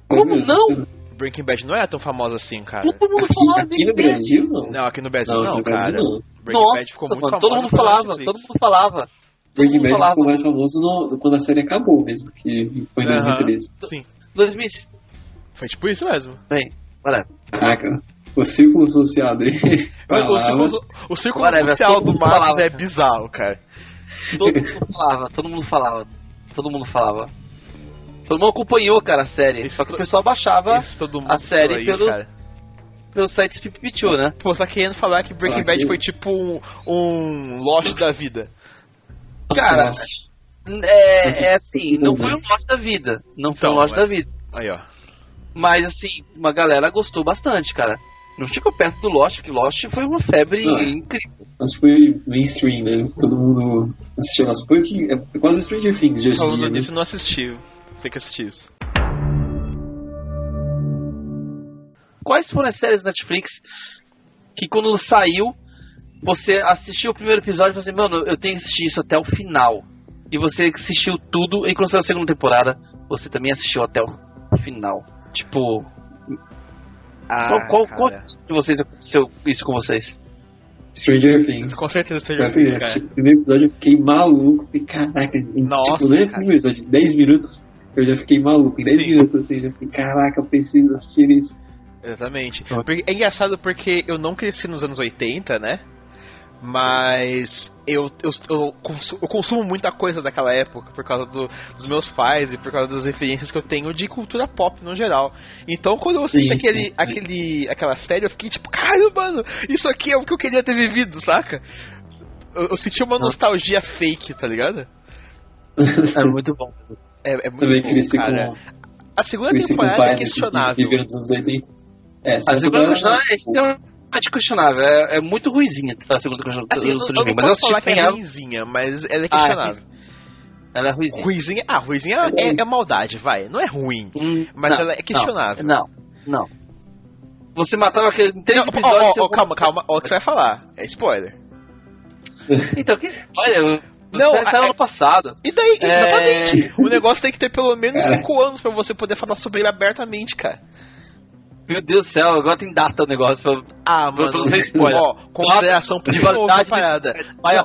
A: Como não?
B: Breaking Bad não é tão famosa assim, cara.
C: Todo mundo falava aqui, aqui no Brasil não.
B: Não, aqui no Brasil não, não cara. Brasil, não.
A: Breaking Nossa, Bad ficou muito mano, todo mundo falava, todo mundo falava.
C: Breaking Bad falava. ficou mais famoso no, quando a série acabou mesmo, que foi em uh -huh. 2013.
A: Sim. 2000.
B: Foi tipo isso mesmo.
A: Bem, Whatever.
C: Caraca. O círculo social dele.
B: o círculo, o círculo social do Marcos é bizarro, cara.
A: Todo mundo falava, todo mundo falava. Todo mundo falava. Todo mundo acompanhou, cara, a série. Isso, só que o pessoal baixava a série aí, pelo, cara. pelo site Pipichu, né?
B: Pô, só querendo falar que Breaking ah, Bad foi tipo um, um Lost da vida.
A: Cara, é, é assim, não foi um Lost da vida. Não foi então, um Lost mas... da vida.
B: Aí, ó.
A: Mas assim, uma galera gostou bastante, cara. Não chegou perto do Lost, que Lost foi uma febre não, incrível.
C: Mas foi mainstream, né? Todo mundo assistiu. Mas foi que é quase Stranger Things de hoje em dia.
B: Né? não assisti. Tem que assistir isso.
A: Quais foram as séries Netflix que quando saiu, você assistiu o primeiro episódio e falou assim, mano, eu tenho que assistir isso até o final. E você assistiu tudo, e quando saiu a segunda temporada, você também assistiu até o final. Tipo. Ah, qual, qual, qual de vocês aconteceu isso com vocês?
C: Stranger Things.
B: Com certeza, Stranger Things, cara.
C: No primeiro episódio eu fiquei maluco. Fiquei, caraca, em,
B: Nossa,
C: tipo, no primeiro episódio, 10 minutos, eu já fiquei maluco. Em 10 Sim. minutos, assim, já fiquei, caraca, eu preciso assistir isso.
B: Exatamente. É engraçado porque eu não cresci nos anos 80, né? Mas eu, eu, eu, consumo, eu, consumo, muita coisa daquela época por causa do, dos meus pais e por causa das referências que eu tenho de cultura pop no geral. Então quando eu assisti aquele, sim. aquele, aquela série, eu fiquei tipo, caralho, mano, isso aqui é o que eu queria ter vivido, saca? Eu, eu senti uma nostalgia fake, tá ligado?
A: É muito bom.
B: É, é muito Também bom, cara. Com... A segunda temporada é questionável.
A: É, a segunda temporada é totalmente questionável. É, é muito ruizinha a segunda
B: assim, eu, eu, eu mas eu falar que é ruizinha, mas ela é questionável.
A: Ela é ruizinha.
B: Ruizinha, ah, ruizinha é, é maldade, vai. Não é ruim, hum, mas não, ela é questionável.
A: Não, não. Você matava aquele três não, episódios.
B: Oh, oh, calma, calma. Olha o que você vai falar. É spoiler.
A: então, que. Olha, não, saiu ano passado.
B: E daí, é... exatamente. O negócio tem que ter pelo menos 5 anos pra você poder falar sobre ele abertamente, cara.
A: Meu Deus do céu, agora tem data o negócio. Pra...
B: Ah, mano. Pra você spoiler. Ó, consideração de verdade parada. Vai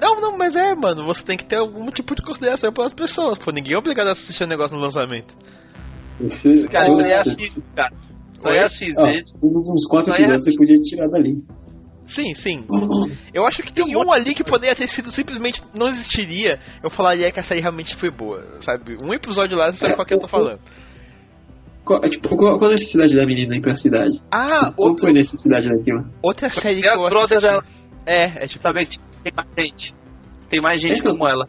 B: não, não, mas é, mano, você tem que ter algum tipo de consideração pelas pessoas, pô. Ninguém é obrigado a assistir o negócio no lançamento.
A: Isso, cara, isso aí é X, cara. Isso aí é X,
C: ah, Uns quatro episódios você podia tirar dali.
B: Sim, sim. Eu acho que tem um ali que poderia ter sido simplesmente não existiria. Eu falaria que a série realmente foi boa, sabe? Um episódio lá, você sabe qual que eu tô falando.
C: Qual, tipo, qual, qual a necessidade da menina ir pra cidade?
B: Ah,
C: qual outro... foi a necessidade daquilo?
B: Outra série que eu
A: brothers dela. É, é tipo, sabe, tem mais gente. Tem mais gente é, como ela.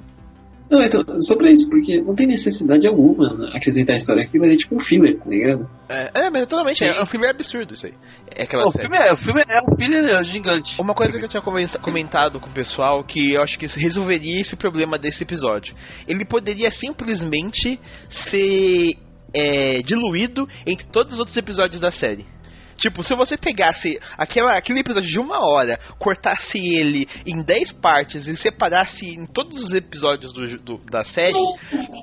C: Não, então, só pra isso, porque não tem necessidade alguma acrescentar a história. Aquilo é tipo um filler, tá ligado?
B: É, é mas totalmente, é, um filme absurdo isso aí. É aquela
A: o, filme é, o filme é um filler gigante.
B: Uma coisa que eu tinha comentado com o pessoal, que eu acho que resolveria esse problema desse episódio. Ele poderia simplesmente ser é, diluído entre todos os outros episódios da série. Tipo, se você pegasse aquela, aquele episódio de uma hora, cortasse ele em 10 partes e separasse em todos os episódios do, do, da série,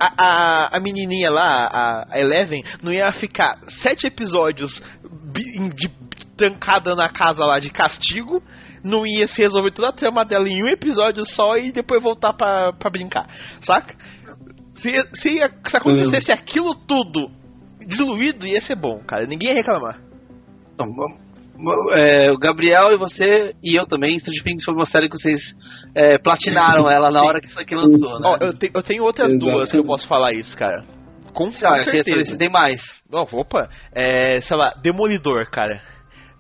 B: a, a, a, menininha lá, a, a Eleven, não ia ficar 7 episódios de, trancada na casa lá de castigo, não ia se resolver toda a trama dela em um episódio só e depois voltar pra, pra brincar, saca? Se, se, se acontecesse aquilo tudo diluído, ia ser bom, cara. Ninguém ia reclamar.
A: É, o Gabriel e você e eu também, Stranger Things foi uma série que vocês é, platinaram ela na hora que isso aqui lançou, né?
B: Oh, eu, te, eu, tenho outras Exato. duas que eu posso falar isso, cara. Com, com ah, certeza.
A: Se tem mais.
B: Oh, opa, é, sei lá, Demolidor, cara.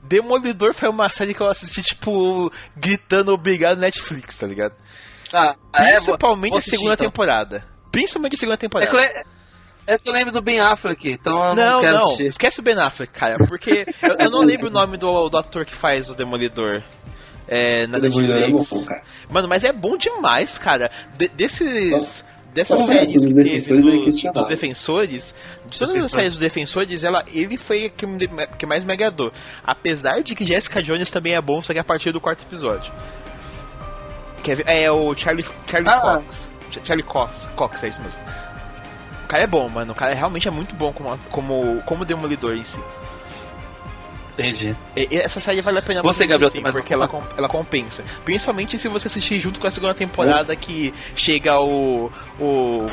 B: Demolidor foi uma série que eu assisti, tipo, gritando obrigado Netflix, tá ligado?
A: Ah,
B: é, Principalmente é, a segunda então. temporada. Principalmente a segunda temporada.
A: É é que eu lembro do Ben Affleck, então eu não, não quero não.
B: esquece o Ben Affleck, cara, porque eu, eu, não lembro o nome do, do ator que faz o Demolidor. É, na o Demolidor é bom, cara. Mano, mas é bom demais, cara. De, desses... Dessas séries que teve dos, dos, defensores, de todas as séries dos defensores, ela, ele foi que, que mais me agradou. Apesar de que Jessica Jones também é bom, só que a partir do quarto episódio. Que é, é o Charlie, Charlie ah. Cox. Charlie Cox, Cox, é isso mesmo cara é bom, mano. O cara realmente é muito bom como, como, como demolidor em si.
A: Entendi.
B: E, essa série vale a pena
A: você, Gabriel,
B: sim, porque ela, ela compensa. Principalmente se você assistir junto com a segunda temporada que chega o. o.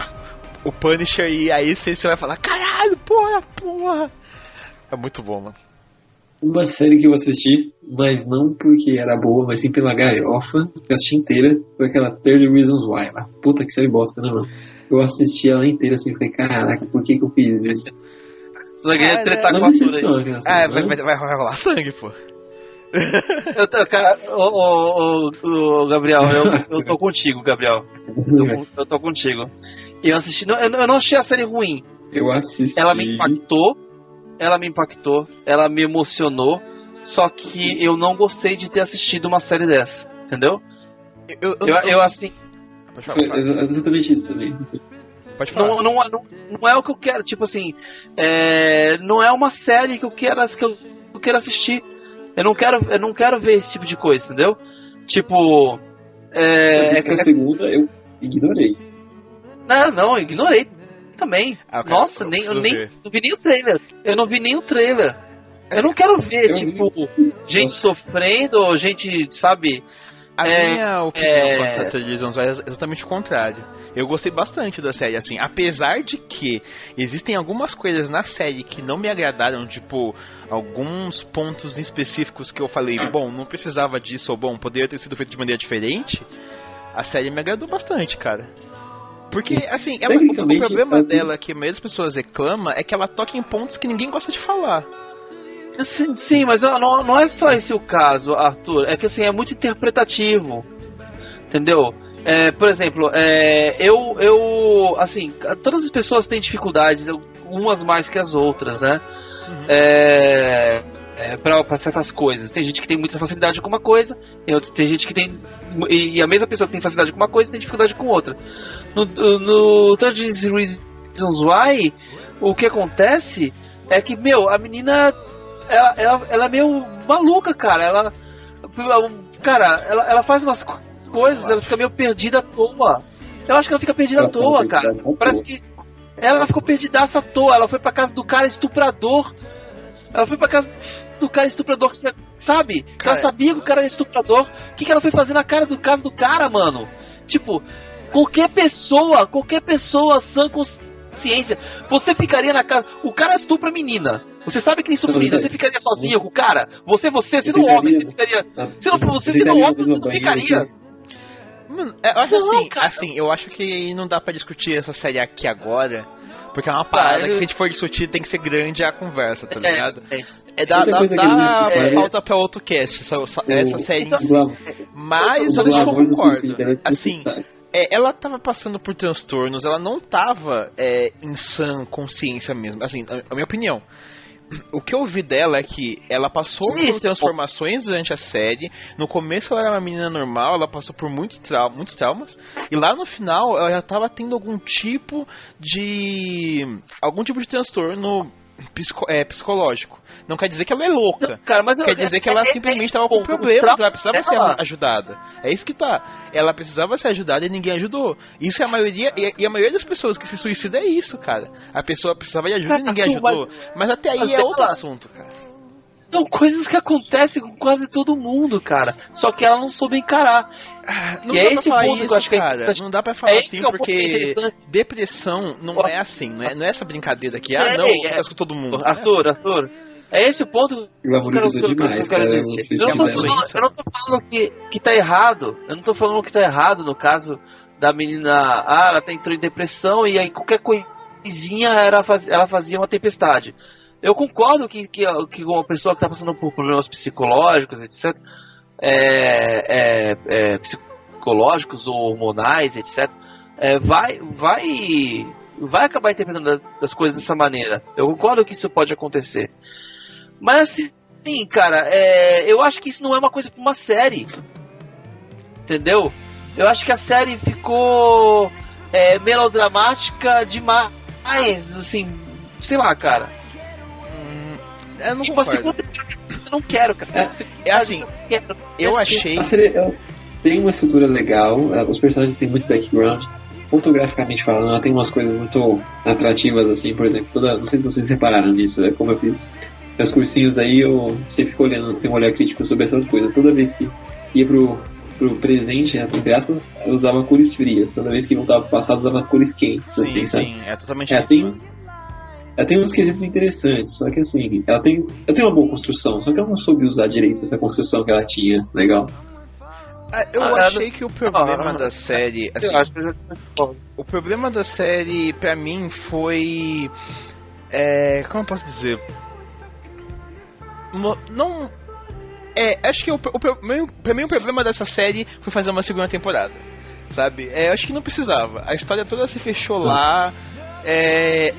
B: o Punisher e aí você, você vai falar, caralho, porra, porra. É muito bom, mano.
C: Uma série que eu assisti, mas não porque era boa, mas sim pela galhofa, que eu assisti inteira, foi aquela 30 Reasons Why. Lá. Puta que série bosta, né, mano? eu assisti ela inteira assim, falei, caraca, por que que eu fiz isso?
A: Só queria tretar com a Sura
B: aí. Ah, vai, vai, vai, rolar sangue, pô.
A: eu tô, cara, ô, ô, ô, Gabriel, eu, eu tô contigo, Gabriel. Eu, eu tô contigo. Eu assisti, não, eu não achei a série ruim.
C: Eu assisti.
A: Ela me impactou, ela me impactou, ela me emocionou, só que eu não gostei de ter assistido uma série dessa, entendeu? Eu, eu, eu, eu assim,
C: Pode falar. É exatamente isso também.
B: Pode falar.
A: Não, não, não, não, é o que eu quero, tipo assim, é, não é uma série que eu quero, que eu, eu quero assistir. Eu não quero, eu não quero ver esse tipo de coisa, entendeu? Tipo. É,
C: é, a segunda eu ignorei.
A: Não, não, ignorei também. Ah, Nossa, nem, eu nem não vi nem o trailer. Eu não vi nem o trailer. Eu não quero ver, eu tipo, vi. gente sofrendo, gente, sabe,
B: a é, minha opinião é... com a é exatamente o contrário. Eu gostei bastante da série, assim, apesar de que existem algumas coisas na série que não me agradaram, tipo, alguns pontos específicos que eu falei, bom, não precisava disso, ou bom, poderia ter sido feito de maneira diferente, a série me agradou bastante, cara. Porque, assim, ela, o, o problema dela que a maioria das pessoas reclama é que ela toca em pontos que ninguém gosta de falar.
A: Sim, sim mas não, não é só esse o caso, Arthur. É que assim, é muito interpretativo. Entendeu? É, por exemplo, é, eu, eu. Assim, todas as pessoas têm dificuldades, umas mais que as outras, né? Uhum. É, é, para certas coisas. Tem gente que tem muita facilidade com uma coisa, tem, outra, tem gente que tem e a mesma pessoa que tem facilidade com uma coisa tem dificuldade com outra. No, no 13 Reasons Why, o que acontece é que, meu, a menina ela, ela, ela é meio maluca, cara. Ela. Cara, ela, ela faz umas coisas, ela fica meio perdida à toa. Eu acho que ela fica perdida à toa, cara. Parece que. Ela ficou perdidaça à toa. Ela foi pra casa do cara estuprador. Ela foi pra casa do cara estuprador que sabe? Cara, ela sabia que o cara era estuprador. O que, que ela foi fazer na cara do caso do cara, mano? Tipo, qualquer pessoa, qualquer pessoa sã consciência, você ficaria na casa. O cara estupra a menina. Você sabe que ele estupra a menina. Você ficaria sozinho com o cara? Você, você, sendo um homem, você ficaria. Se não for você, sendo um homem, não ficaria.
B: Mano, eu acho não, assim, assim, eu acho que não dá para discutir essa série aqui agora porque é uma parada que se a gente for discutir tem que ser grande a conversa, tá é, ligado? É, é, é dá, dá, dá é, falta pra outro cast, essa, essa série em si. Mas eu concordo. Assim, é, ela tava passando por transtornos, ela não tava é, em sã consciência mesmo. Assim, a, a minha opinião o que eu vi dela é que ela passou Sim, por transformações durante a série. No começo ela era uma menina normal, ela passou por muitos, trau muitos traumas. E lá no final ela já estava tendo algum tipo de. algum tipo de transtorno psico é, psicológico. Não quer dizer que ela é louca. Cara, mas quer eu, dizer que ela é, simplesmente estava com problemas, ela precisava ser ajudada. É isso que tá. Ela precisava ser ajudada e ninguém ajudou. Isso é a maioria, e a maioria das pessoas que se suicidam é isso, cara. A pessoa precisava de ajuda e ninguém ajudou. Mas até aí é outro assunto, cara.
A: São coisas que acontecem com quase todo mundo, cara. Só que ela não soube encarar.
B: Ah, não e é esse ponto isso, que eu acho que é cara. Não dá pra falar é assim, é porque depressão não é assim, não é, não é essa brincadeira que, ah, não, é, acontece com todo mundo.
A: Arthur, Arthur, é esse o ponto
C: que eu quero, que, demais, que eu quero dizer.
A: Eu não, tô, eu não tô falando que, que tá errado. Eu não tô falando que tá errado no caso da menina. Ah, ela tá entrou em depressão e aí qualquer coisinha era, ela fazia uma tempestade. Eu concordo que, que, que uma pessoa que está passando por problemas psicológicos, etc., é, é, é, psicológicos ou hormonais, etc., é, vai, vai, vai acabar interpretando as coisas dessa maneira. Eu concordo que isso pode acontecer. Mas assim, cara, é, eu acho que isso não é uma coisa para uma série. Entendeu? Eu acho que a série ficou é, melodramática demais, assim, sei lá, cara.
B: Eu não tipo, concordo.
A: Eu não quero, cara.
B: É, é assim, eu, eu achei.
C: Tem uma estrutura legal, é, os personagens têm muito background. Fotograficamente falando, ela tem umas coisas muito atrativas, assim, por exemplo, toda, não sei se vocês repararam nisso, é como eu fiz meus cursinhos aí, eu sempre fico olhando, tenho um olhar crítico sobre essas coisas. Toda vez que ia pro, pro presente, né, entre aspas, eu usava cores frias. Toda vez que voltava pro passado, eu usava cores quentes, sim, assim, sabe? Sim,
B: é totalmente é, tem,
C: ela tem uns quesitos interessantes, só que assim, ela tem, ela tem uma boa construção, só que ela não soube usar direito essa construção que ela tinha, legal.
B: Ah, eu ah, achei que o problema ah, da série. Assim, já... O problema da série, pra mim, foi. É, como eu posso dizer? Não. É, acho que o, o, pra mim o problema dessa série foi fazer uma segunda temporada. Sabe? É, acho que não precisava. A história toda se fechou lá. É,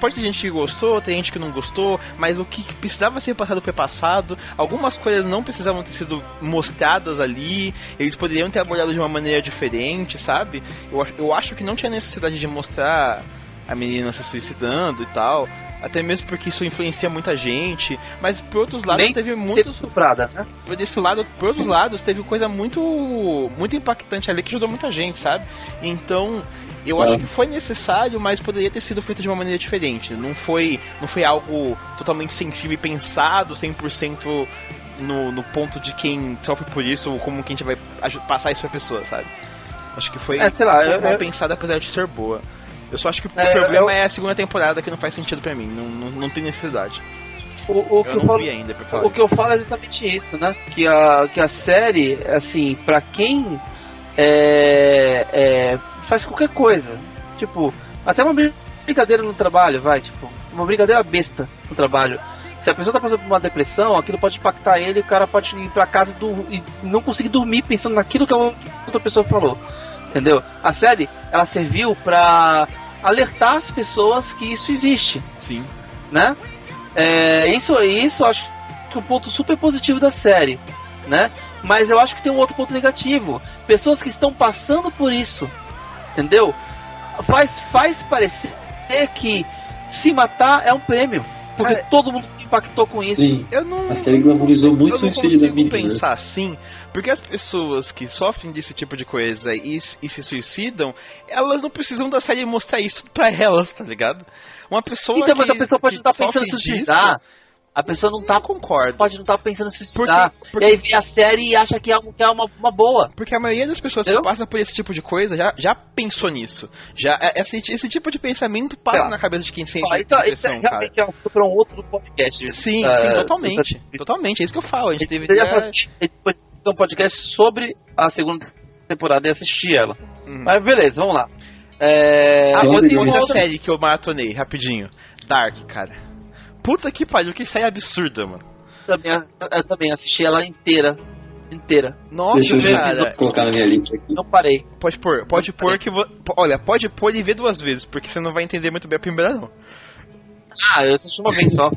B: pode ter gente que gostou, tem gente que não gostou, mas o que precisava ser passado foi passado. Algumas coisas não precisavam ter sido mostradas ali, eles poderiam ter abordado de uma maneira diferente, sabe? Eu, eu acho que não tinha necessidade de mostrar a menina se suicidando e tal. Até mesmo porque isso influencia muita gente. Mas por outros lados
A: Nem
B: teve muito.
A: Estuprada, né?
B: Por desse lado, por outros lados, teve coisa muito. muito impactante ali que ajudou muita gente, sabe? Então, eu acho que foi necessário, mas poderia ter sido feito de uma maneira diferente. Não foi, não foi algo totalmente sensível e pensado 100% no, no ponto de quem sofre por isso, ou como que a gente vai passar isso pra pessoa, sabe? Acho que foi
A: é, sei lá, eu,
B: mal eu, pensado apesar de ser boa. Eu só acho que é, o problema eu, é a segunda temporada que não faz sentido pra mim, não, não, não tem necessidade.
A: O, o que eu, falo, ainda pra falar O que eu falo é exatamente isso, né? Que a, que a série, assim, pra quem é, é, faz qualquer coisa. Tipo, até uma brincadeira no trabalho, vai, tipo, uma brincadeira besta no trabalho. Se a pessoa tá passando por uma depressão, aquilo pode impactar ele, o cara pode ir pra casa do, e não conseguir dormir pensando naquilo que a outra pessoa falou. Entendeu? A série, ela serviu pra alertar as pessoas que isso existe.
B: Sim.
A: Né? É, isso, isso acho que é um ponto super positivo da série. Né? Mas eu acho que tem um outro ponto negativo. Pessoas que estão passando por isso, entendeu? Faz, faz parecer que se matar é um prêmio. Porque Cara, todo mundo impactou com isso. Sim,
C: eu não, a série glamorizou muito
B: o suicídio da menina. pensar assim, porque as pessoas que sofrem desse tipo de coisa e, e, se suicidam, elas não precisam da série mostrar isso pra elas, tá ligado? Uma pessoa
A: então,
B: que,
A: mas a pessoa pode estar pensando em suicidar. Disso, a pessoa não tá.
B: concordo.
A: Pode não tá pensando. Porque, porque... E aí vê a série e acha que é, que é uma, uma boa.
B: Porque a maioria das pessoas Entendeu? que passa por esse tipo de coisa já, já pensou nisso. Já, é, esse, esse tipo de pensamento passa na cabeça de quem sente ah, então, depressão,
A: isso é, cara. é um outro podcast.
B: Sim, uh, sim, totalmente. Totalmente, é isso que eu falo. A gente teve ideia...
A: um podcast sobre a segunda temporada e assistir ela. Hum. Mas beleza, vamos lá.
B: É... Ah, outra, outra série que eu maratonei, rapidinho. Dark, cara. Puta que pariu, que série absurda, mano.
A: Também, eu também assisti ela inteira. Inteira.
B: Nossa, Deixa eu
C: cara. colocar na minha lista aqui.
A: Não parei.
B: Pode pôr, pode pôr que vou. Olha, pode pôr e ver duas vezes, porque você não vai entender muito bem a primeira, não.
A: Ah, eu assisti uma vez só.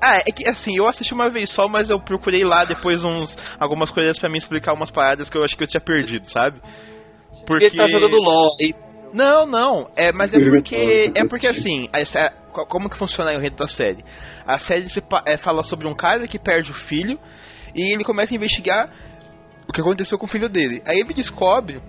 B: Ah, é que assim, eu assisti uma vez só, mas eu procurei lá depois uns algumas coisas para me explicar umas paradas que eu acho que eu tinha perdido, sabe?
A: Porque ele tá jogando LOL aí.
B: Não, não, é, mas é porque é porque assim, essa, como que funciona o enredo da série? A série se, é, fala sobre um cara que perde o filho e ele começa a investigar o que aconteceu com o filho dele. Aí ele descobre,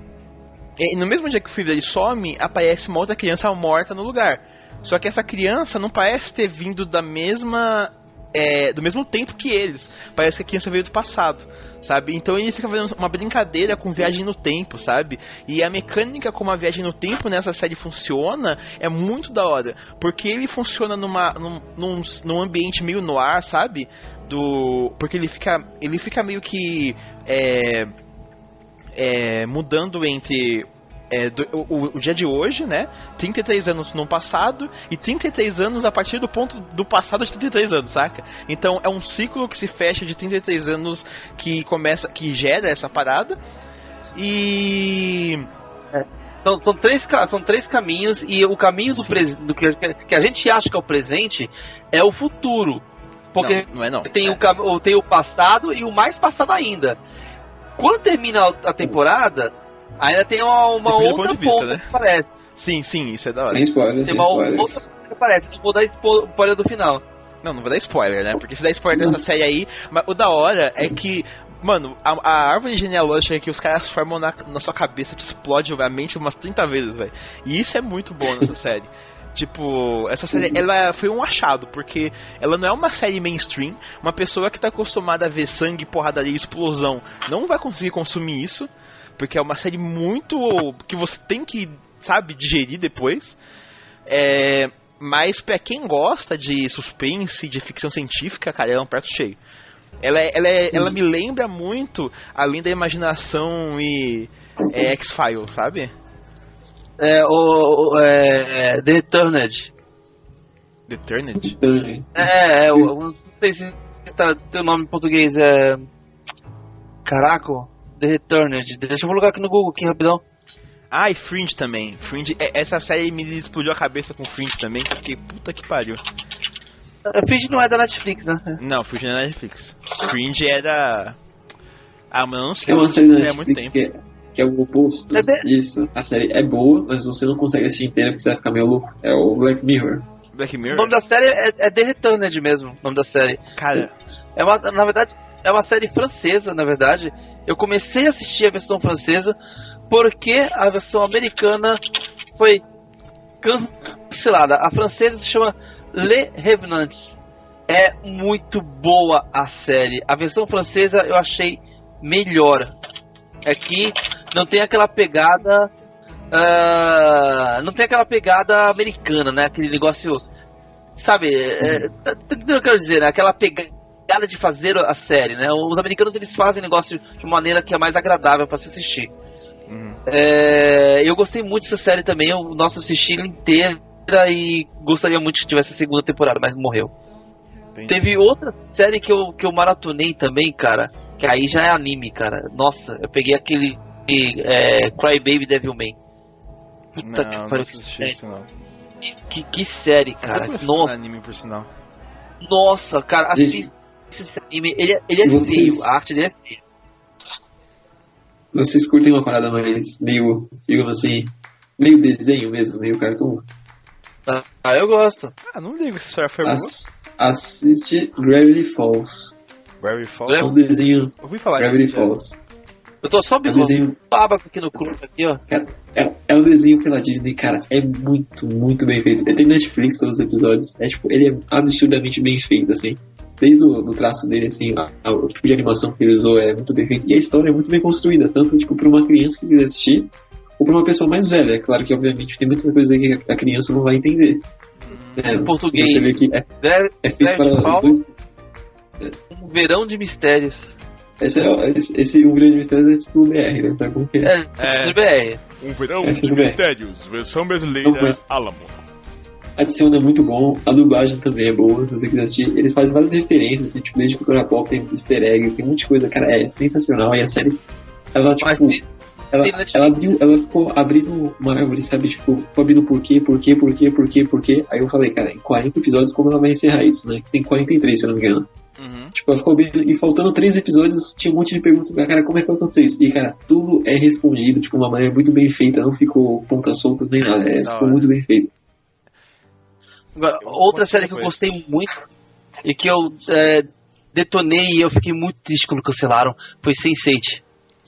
B: e no mesmo dia que o filho dele some, aparece uma outra criança morta no lugar. Só que essa criança não parece ter vindo da mesma é, do mesmo tempo que eles. Parece que a criança veio do passado, sabe? Então ele fica fazendo uma brincadeira com viagem no tempo, sabe? E a mecânica como a viagem no tempo nessa série funciona é muito da hora, porque ele funciona numa, num, num, num ambiente meio no ar, sabe? Do, porque ele fica, ele fica meio que é, é, mudando entre é, do, o, o, dia de hoje, né? 33 anos no passado e 33 anos a partir do ponto do passado de 33 anos, saca? Então é um ciclo que se fecha de 33 anos que começa, que gera essa parada. E.
A: É. São, são, três, são três caminhos e o caminho do, do que, que a gente acha que é o presente é o futuro. Porque
B: não, não é não.
A: Tem, é. O, tem o passado e o mais passado ainda. Quando termina a temporada, Ainda tem uma, uma outra ponta né? que aparece.
B: Sim, sim, isso é da hora.
C: Sem spoiler,
A: tem uma outra ponta que aparece. Não vou dar spoiler do final.
B: Não, não vou dar spoiler, né? Porque se der spoiler dessa série aí. Mas o da hora é que Mano, a, a, árvore genealógica que os caras formam na, na sua cabeça que explode a mente umas 30 vezes, velho. E isso é muito bom nessa série. Tipo, essa série ela foi um achado, porque ela não é uma série mainstream. Uma pessoa que tá acostumada a ver sangue, porradaria e explosão não vai conseguir consumir isso porque é uma série muito que você tem que, sabe, digerir depois. É, mas para quem gosta de suspense, de ficção científica, cara, ela é um prato cheio. Ela, é, ela, é, ela me lembra muito, além da imaginação e é, X-Files, sabe?
A: É, o, o é, The Eterned.
B: The Eterned?
A: É, é, o, não sei se tá, teu nome em português é... Caraca, The Returned. Deixa eu colocar aqui no Google aqui rapidão.
B: Ah, e Fringe também. Fringe, é, essa série me explodiu a cabeça com Fringe também, porque puta que pariu.
A: A Fringe não é da Netflix, né?
B: Não, Fringe não é da Netflix. Fringe é da. Ah, mas eu não sei.
C: Tem uma série da Netflix que é, que é o oposto é de... disso. A série é boa, mas você não consegue assistir inteira porque você vai ficar meio louco. É o Black Mirror.
B: Black Mirror?
A: O nome da série é, é The Returned mesmo, o nome da série.
B: Cara.
A: É uma, na verdade, é uma série francesa, na verdade. Eu comecei a assistir a versão francesa porque a versão americana foi cancelada. A francesa se chama Le Revenants. É muito boa a série. A versão francesa eu achei melhor. Aqui não tem aquela pegada. Uh, não tem aquela pegada americana, né? Aquele negócio. Sabe? É, tá que eu quero dizer? Né? Aquela pegada pegada de fazer a série, né? Os americanos eles fazem negócio de maneira que é mais agradável para se assistir. Uhum. É, eu gostei muito dessa série também, eu nossa assisti ela inteira e gostaria muito que tivesse a segunda temporada, mas morreu. Entendi. Teve outra série que eu, que eu maratonei também, cara, que aí já é anime, cara. Nossa, eu peguei aquele é, Cry Baby Devilman.
B: Puta não, que pariu. Que,
A: que, que série, cara.
B: Nossa. anime por sinal.
A: Nossa, cara, assista. Esse anime, ele, é, ele é vocês... feio, a arte dele é feia.
C: Vocês curtem uma parada mais meio, digamos assim, meio desenho mesmo, meio cartoon?
A: Ah, eu gosto.
B: Ah, não ligo se a história foi As,
C: boa. Assiste Gravity Falls.
B: Gravity Falls?
C: É um desenho.
B: Ouvi falar
C: Gravity Falls.
A: Eu tô só bebendo é um desenho... babas aqui no clube, aqui, ó.
C: Cara, é, é um desenho pela Disney, cara. É muito, muito bem feito. Tem Netflix todos os episódios. É, tipo, ele é absurdamente bem feito, assim. Desde o do traço dele, assim, a, a, o tipo de animação que ele usou é muito bem feito. E a história é muito bem construída, tanto, tipo, pra uma criança que quiser assistir, ou pra uma pessoa mais velha. É claro que, obviamente, tem muita coisa que a criança não vai entender.
A: É, em português.
C: Você vê que é,
A: deve, é feito para dois... Um verão de mistérios.
C: Esse, é, esse, esse um grande mistério é tipo BR, né? Sabe como que é?
A: É, é, BR.
B: Um verão é, de mistérios, versão brasileira, então, Alamo.
C: Adiciona é muito bom, a dublagem também é boa, se você quiser assistir. Eles fazem várias referências, assim, tipo, desde cultura pop tem easter eggs, tem um monte de coisa, cara, é sensacional. E a série, ela, tipo, ela, ela, abriu, ela ficou abrindo uma árvore, sabe? Tipo, ficou abrindo por quê, por quê, por quê, por quê, por quê. Aí eu falei, cara, em 40 episódios, como ela vai encerrar isso, né? Tem 43, se eu não me engano. Uhum. Tipo, ela ficou abrindo, e faltando 3 episódios, tinha um monte de perguntas, cara, como é que aconteceu isso? E, cara, tudo é respondido, tipo, de uma maneira muito bem feita, não ficou pontas soltas nem nada, é, ficou muito bem feito.
A: Agora, outra série que eu gostei muito e que eu é, detonei e eu fiquei muito triste quando cancelaram foi Sense8.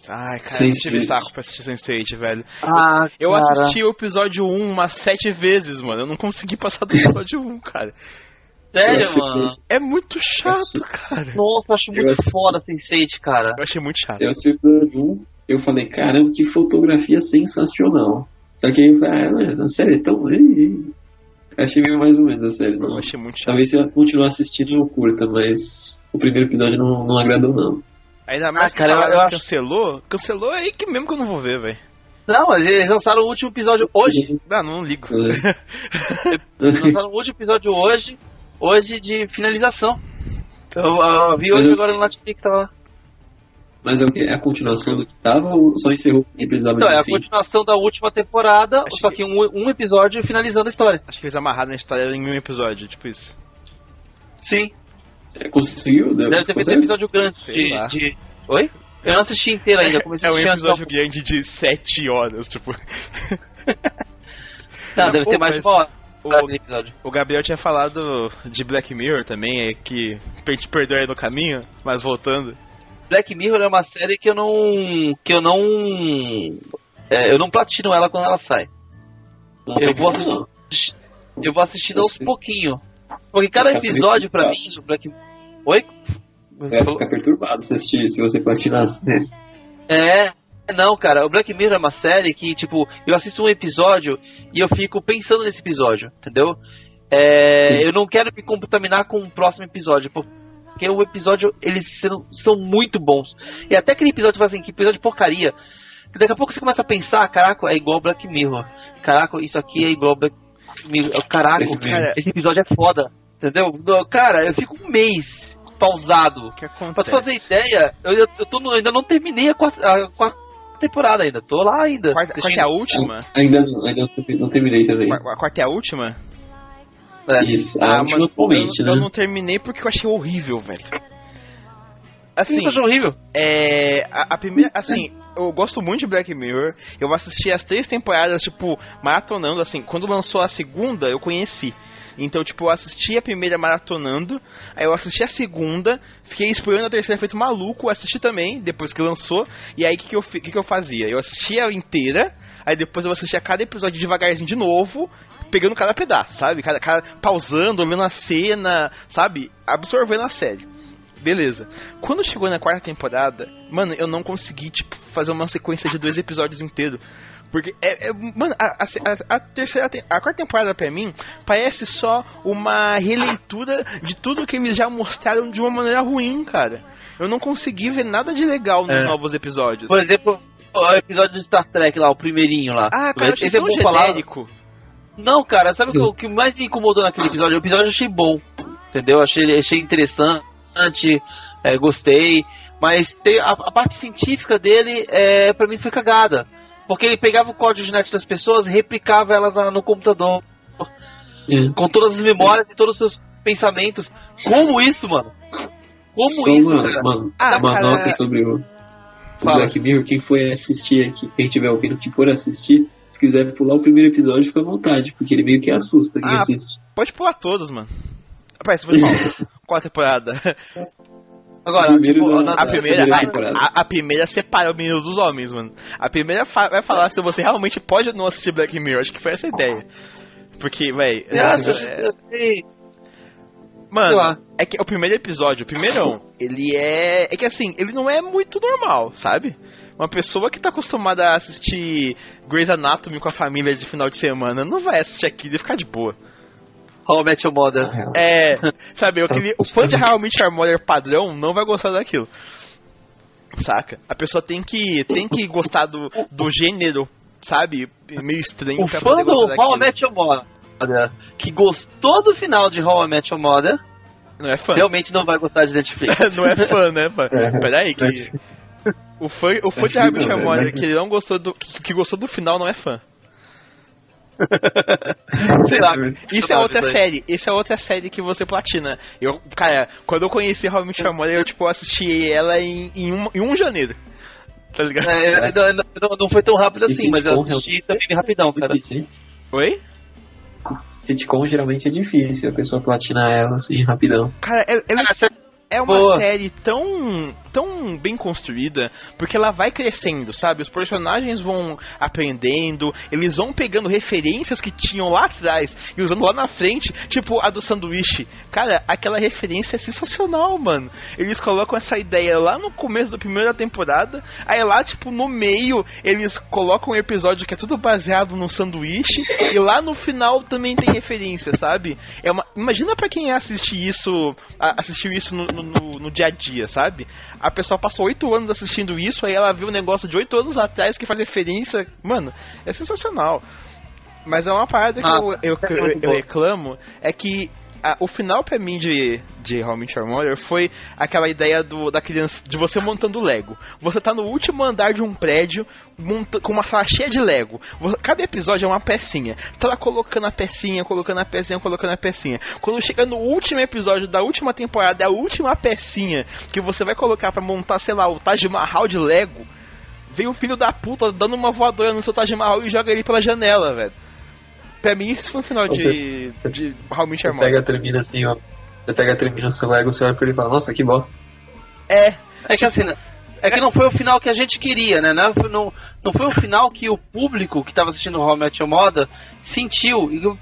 B: Ai, cara, Sense8. eu não tive saco pra assistir Sense8, velho.
A: Ah,
B: eu cara. assisti o episódio 1 umas 7 vezes, mano. Eu não consegui passar do episódio 1, cara.
A: Sério, mano?
B: É muito chato, cara.
A: Nossa, eu acho muito eu foda Sense8, cara.
B: Eu achei muito chato.
C: Eu assisti o episódio 1, eu falei, caramba, que fotografia sensacional. Só que aí eu falei, ah, na série é tão. Achei meio mais ou menos a série. Não.
B: Eu achei muito chato.
C: Talvez se eu continuar assistindo eu curta, mas o primeiro episódio não, não agradou, não.
B: Ainda mais ah, cara, que eu, eu cancelou. Cancelou é aí que mesmo que eu não vou ver, velho.
A: Não, mas eles lançaram o último episódio hoje.
B: Não, não ligo.
A: É. lançaram o último episódio hoje, hoje de finalização. Eu, eu vi hoje eu... agora no Netflix tava lá.
C: Mas é o que? É a continuação do que tava ou só encerrou e precisava
A: Não, é a continuação da última temporada, Acho só que, que um, um, episódio finalizando a história.
B: Acho que eles amarraram na história em um episódio, tipo isso.
A: Sim.
C: É, conseguiu?
A: Deve, Deve ter feito um episódio grande de, de, Oi? Eu não assisti inteiro ainda, comecei
B: é,
A: a
B: assistir. É um episódio grande de 7 horas, tipo.
A: não, deve Pô, ter mais uma hora. O,
B: o Gabriel tinha falado de Black Mirror também, é que a gente perdeu aí no caminho, mas voltando.
A: Black Mirror é uma série que eu não. que eu não. É, eu não platino ela quando ela sai. eu vou assistir, eu vou assistindo aos pouquinho. Porque cada episódio pra mim do Black Oi?
C: Vai ficar perturbado se assistir, se você platinar.
A: É, não, cara, o Black Mirror é uma série que, tipo, eu assisto um episódio e eu fico pensando nesse episódio, entendeu? É, eu não quero me contaminar com o próximo episódio, porque o episódio, eles são, são muito bons. E até aquele episódio, tipo assim, que episódio de porcaria, que daqui a pouco você começa a pensar, caraca, é igual Black Mirror. Caraca, isso aqui é igual Black Mirror. Caraca, cara, esse episódio é foda. Entendeu? Cara, eu fico um mês pausado. Que pra tu fazer ideia, eu, eu, tô no, ainda não terminei a quarta, a quarta temporada ainda. Tô lá ainda.
B: Quarta, quarta é a última?
C: Ainda, não, ainda não terminei também.
B: A, quarta é a última?
C: É. Isso, a ah, última atualmente,
B: eu,
C: né?
B: eu não terminei porque eu achei horrível, velho.
A: Assim, achou horrível?
B: É. A, a primeira. Assim, eu gosto muito de Black Mirror. Eu assisti as três temporadas, tipo, maratonando, assim. Quando lançou a segunda, eu conheci. Então, tipo, eu assisti a primeira maratonando, aí eu assisti a segunda, fiquei esperando a terceira feito maluco, assisti também, depois que lançou, e aí o que, que, eu, que, que eu fazia? Eu assistia inteira, aí depois eu assistia cada episódio devagarzinho de novo, pegando cada pedaço, sabe? Cada, cada, pausando, olhando a cena, sabe? Absorvendo a série. Beleza. Quando chegou na quarta temporada, mano, eu não consegui, tipo, fazer uma sequência de dois episódios inteiros. Porque, é, é mano, a, a, a, terceira, a quarta temporada pra mim parece só uma releitura de tudo que eles já mostraram de uma maneira ruim, cara. Eu não consegui ver nada de legal nos é. novos episódios.
A: Por exemplo, o episódio de Star Trek lá, o primeirinho lá.
B: Ah, cara, esse é bom genérico.
A: Falar. Não, cara, sabe o que, que, mais me incomodou naquele episódio? O episódio eu achei bom, entendeu? Achei, achei interessante, é, gostei. Mas tem, a, a, parte científica dele, é, pra mim, foi cagada. Porque ele pegava o código genético das pessoas e replicava elas no computador. Com todas as memórias e todos os seus pensamentos. Como isso, mano? como
C: Só
A: isso.
C: uma,
A: cara.
C: uma,
B: Ah,
C: uma
B: cara.
C: nota sobre o
A: Fala.
C: Black Mirror. Quem for assistir aqui, quem tiver ouvindo, que for assistir, se quiser pular o primeiro episódio, fica à vontade, porque ele meio que assusta quem
B: Ah,
C: assiste.
B: Pode pular todos, mano. Rapaz, você foi mal. Qual a temporada?
A: Agora, tipo, na-
B: A primeira,
C: primeira
B: a,
C: temporada.
B: a- a primeira separa os meninos dos homens, mano. A primeira fa- vai falar se você realmente pode ou não assistir Black Mirror. Acho que foi essa a ideia. Porque, véi.
A: Você acha?
B: é-
A: Eu sei.
B: Mano, é que o primeiro episódio, o primeirão, ele é. É que assim, ele não é muito normal, sabe? Uma pessoa que tá acostumada a assistir Grey's Anatomy com a família de final de semana não vai assistir aquilo e ficar de boa.
A: How I Met Your Mother.
B: É, sabe, aquele, o fã de How I Met Your Mother padrão não vai gostar daquilo. Saca? A pessoa tem que, tem que gostar do, do gênero, sabe? Meio estranho
A: O
B: pra
A: fã
B: poder
A: do
B: gostar
A: How I
B: daquilo.
A: Met Your Mother, que gostou do final de How I Met Your Mother,
B: Não é fã.
A: realmente não vai gostar de Netflix.
B: não é fã, né, fã?
C: É.
B: Peraí, que. O fã, o fã de
C: Acho
B: How I
C: que
B: Met
C: não,
B: Your Mother
C: né?
B: que ele não gostou do. Que, que gostou do final não é fã.
A: Sei lá.
B: Isso é outra série, isso é outra série que você platina. Eu, cara, quando eu conheci How I Met Your Mother, eu tipo assisti ela em, em, um, em um janeiro. Tá ligado?
A: É, não, não- não foi tão rápido assim, mas eu assisti também rapidão, cara.
B: Oi?
C: Sitcom geralmente é difícil a pessoa platinar ela assim rapidão.
B: Cara, é, é, é uma
A: boa.
B: série tão, tão bem construída, porque ela vai crescendo, sabe? Os personagens vão aprendendo, eles vão pegando referências que tinham lá atrás e usando lá na frente, tipo a do sanduíche. Cara, aquela referência é sensacional, mano. Eles colocam essa ideia lá no começo da primeira temporada, aí lá, tipo, no meio, eles colocam um episódio que é tudo baseado no sanduíche, e lá no final também tem referência, sabe? É uma, imagina pra quem assiste isso, assistiu isso no- no- no dia a dia, sabe? A pessoa passou oito anos assistindo isso, aí ela viu um negócio de oito anos atrás que faz referência. Mano, é sensacional. Mas é uma parada que
A: Ah,
B: eu, eu,
A: é
B: eu- eu
A: boa.
B: reclamo, é que a- o final pra mim de, de How Mother foi aquela ideia do, da criança, de você montando Lego. Você tá no último andar de um prédio monta, com uma sala cheia de Lego. Você- cada episódio é uma pecinha. Você tá lá colocando a pecinha, colocando a pecinha, colocando a pecinha. Quando chega no último episódio da última temporada, é a última pecinha que você vai colocar pra montar, sei lá, o Taj Mahal de Lego. Vem o filho da puta dando uma voadora no seu Taj Mahal e joga ele pela janela, velho. Pra mim, isso foi o final de, de How I Met
C: Você pega, termina assim, ó. Você pega, termina o seu Lego, você olha pra ele e fala, nossa, que bosta.
B: É,
A: É que assim, né? É que não foi o final que a gente queria, né? Não, foi- não, não foi o final que o público que estava assistindo How I Met Your Mother sentiu. E o-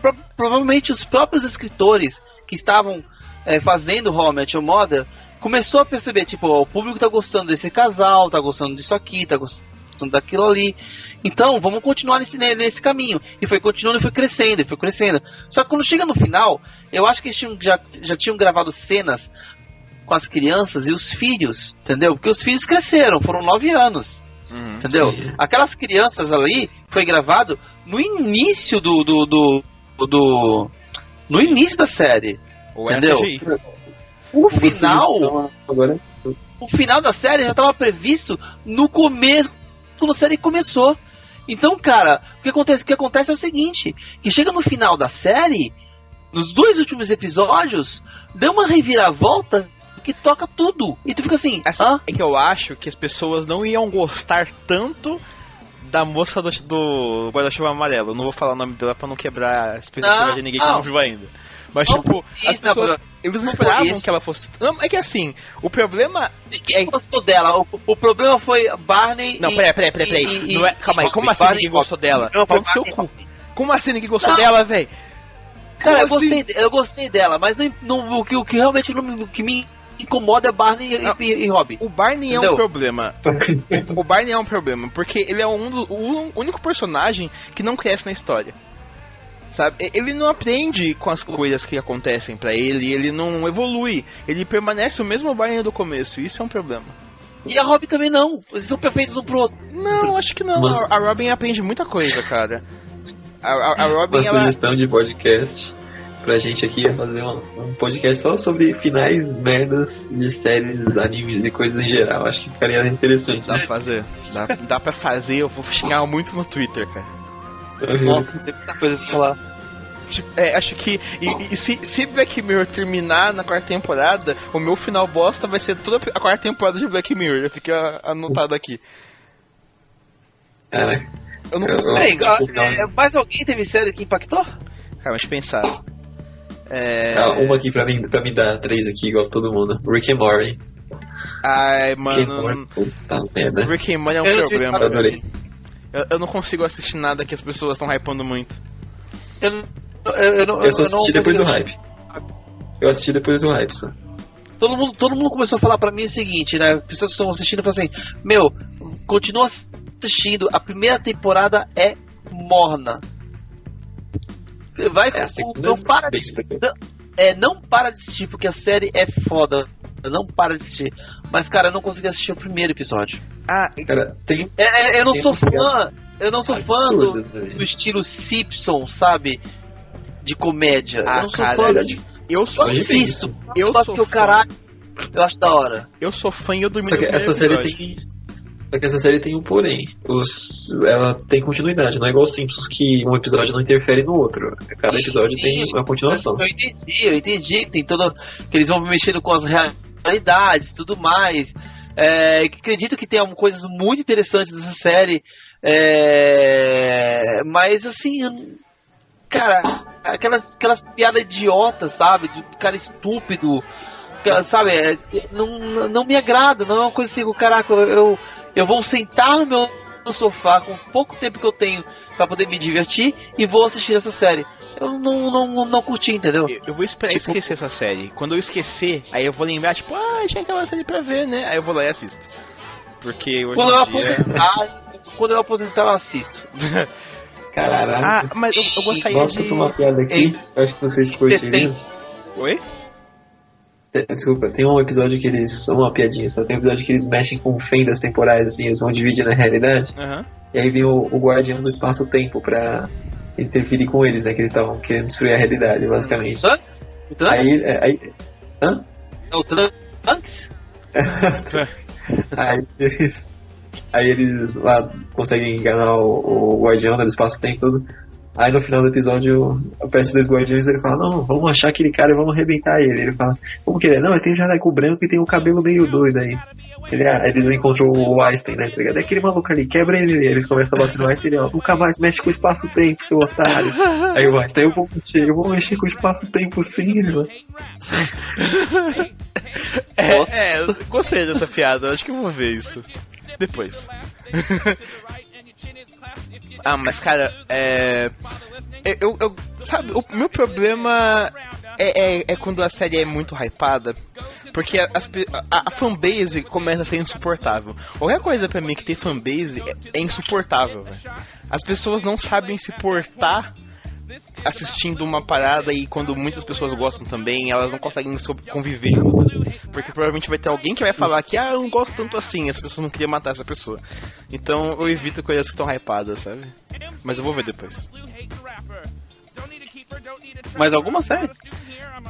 A: pro- provavelmente os próprios escritores que estavam é, fazendo How I Met Your Mother começou a perceber, tipo, ó, o público tá gostando desse casal, tá gostando disso aqui, tá gostando daquilo ali. Então, vamos continuar nesse, ne- nesse caminho. E foi continuando e foi crescendo, e foi crescendo. Só que quando chega no final, eu acho que eles tinham, já, já tinham gravado cenas com as crianças e os filhos, entendeu? Porque os filhos cresceram, foram nove anos,
B: Uhum.
A: entendeu?
C: Sim.
A: Aquelas crianças ali foi gravado no início do do, do, do- no início da série.
B: Ou
A: Entendeu? O
C: Vocês
A: final,
C: Agora,
A: o final da série já estava previsto no começo, quando a série começou. Então, cara, o que acontece, o que acontece é o seguinte, que chega no final da série, nos dois últimos episódios, deu uma reviravolta que toca tudo. E tu fica assim, hã?
B: É que eu acho que as pessoas não iam gostar tanto da moça do, do guarda-chuva amarelo. Não vou falar o nome dela pra não quebrar a expectativa
A: Não,
B: de ninguém que
A: não.
B: não viu ainda. Mas,
A: Não
B: tipo,
A: por
B: as pessoas, eles não esperavam que ela fosse. Não, é que assim, o problema.
A: Ninguém gostou dela. O, o problema foi Barney
B: Não,
A: e,
B: peraí, peraí, peraí, peraí.
A: e- e-
B: Não é- calma aí, como assim ninguém gostou dela?
A: Não,
B: no seu cu. Como assim ninguém gostou
A: Não.
B: dela, velho?
A: Cara, eu
B: assim?
A: gostei, eu gostei dela, mas não, não- o, que, o que realmente não que me incomoda é Barney e,
B: Não.
A: e, e Robin.
B: O Barney é um
A: Entendeu?
B: problema. O Barney é um problema, porque ele é um do, o único personagem que não cresce na história. Sabe? Ele não aprende com as coisas que acontecem pra ele, ele não evolui. Ele permanece o mesmo Barney do começo, isso é um problema.
A: E a Robin também não. Eles são perfeitos um pro outro.
B: Não, acho que não.
C: Mas-
B: A, Robin aprende muita coisa, cara. A, a, a Robin,
C: uma
B: ela.
C: sugestão de podcast pra gente aqui é fazer um, um podcast só sobre finais merdas de séries, animes e coisas em geral. Acho que ficaria interessante.
B: Dá pra fazer. Dá, dá pra fazer, eu vou xingar muito no Twitter, cara.
A: Nossa, tem muita coisa pra falar.
B: Tipo, é, acho que. E, e, se, se Black Mirror terminar na quarta temporada, o meu final bosta vai ser toda a quarta temporada de Black Mirror. Já fica anotado aqui.
C: É.
A: Eu não consigo. É, é, mais alguém teve série que impactou?
B: Cara, mas pensar.
C: É... Ah, uma aqui pra mim, pra me dar três aqui, igual todo mundo. Rick and Morty.
B: Ai, mano. Puta merda. Rick and Morty é um eu problema. Eu, eu, eu, não consigo assistir nada que as pessoas estão hypando muito.
C: Eu, eu, eu, não, eu só assisti depois do hype. Eu assisti depois do hype só.
A: Todo mundo, todo mundo começou a falar pra mim o seguinte, né? Pessoas que estão assistindo falam assim: Meu, continua assistindo, a primeira temporada é morna. Vai, é, não para de, não, é, não para de assistir, porque a série é foda. Não para de assistir. Mas, cara, eu não consegui assistir o primeiro episódio.
C: Ah, cara, tem.
A: É, é eu não sou fã. Eu não sou fã do, do, estilo Simpson, sabe? De comédia. Ah, eu não sou cara, fã. De...
B: Eu sou
A: eu assisto. Eu sou fã. caralho. Eu acho da hora.
B: Eu sou fã e eu dormi
C: Só que essa série tem só que essa série tem um porém. Os, ela tem continuidade, não é igual Simpsons que um episódio não interfere no outro. Cada episódio sim, tem uma continuação.
A: Eu entendi, eu entendi que tem todo. que eles vão mexendo com as realidades e tudo mais. É, acredito que tenha coisas muito interessantes nessa série. É, mas assim, cara, aquelas, aquelas piadas idiotas, sabe? De cara estúpido, sabe? É, não, não me agrada, não é uma coisa assim, caraca, eu, eu vou sentar no meu sofá com pouco tempo que eu tenho para poder me divertir e vou assistir essa série. Eu não, não, não curti, entendeu?
B: Eu, eu vou esperar tipo... esquecer essa série. Quando eu esquecer, aí eu vou lembrar, tipo, ah, tinha aquela série pra ver, né? Aí eu vou lá e assisto. Porque hoje
A: quando eu dia... aposentar, quando eu aposentar, eu assisto.
C: Caralho.
B: Ah, mas eu, eu gostaria
C: Gosto de. uma piada aqui, Ei, acho que vocês curtiriam.
B: Oi?
C: Desculpa, tem um episódio que eles. Uma piadinha só. Tem um episódio que eles mexem com fendas temporais, assim, eles vão dividir na realidade.
B: Uhum.
C: E aí vem o, o guardião do espaço-tempo pra interferir com eles, né? Que eles estavam querendo destruir a realidade, basicamente. O Trunks? Aí. É, aí hã?
A: É o Trunks?
C: aí eles. Aí eles lá conseguem enganar o, o guardião do espaço-tempo todo. Aí no final do episódio aparece dois guardiões e ele fala, não, vamos achar aquele cara e vamos arrebentar ele. Ele fala, como que ele é? Não, ele tem um jaleco branco e tem um cabelo meio doido aí. Ele, ah, eles encontram o Einstein, né? Tá ligado? É aquele maluco ali, quebra ele. Eles começam a bater no Einstein e ele, ó, nunca mais mexe com o espaço-tempo, seu otário. aí o Einstein, eu vou mexer, eu vou mexer com o espaço-tempo sim, mano.
B: É, é, gostei dessa piada, acho que eu vou ver isso. Depois. Ah, mas cara, é. Eu, eu, sabe, o meu problema é, é, é quando a série é muito hypada. Porque as, a, a, fanbase começa a ser insuportável. Qualquer coisa pra mim que tem fanbase é, é insuportável, véio. As pessoas não sabem se portar assistindo uma parada e quando muitas pessoas gostam também, elas não conseguem conviver. Porque provavelmente vai ter alguém que vai falar que, ah, eu não gosto tanto assim, as pessoas não queriam matar essa pessoa. Então eu evito coisas que estão hypadas, sabe? Mas eu vou ver depois.
A: Mais alguma série?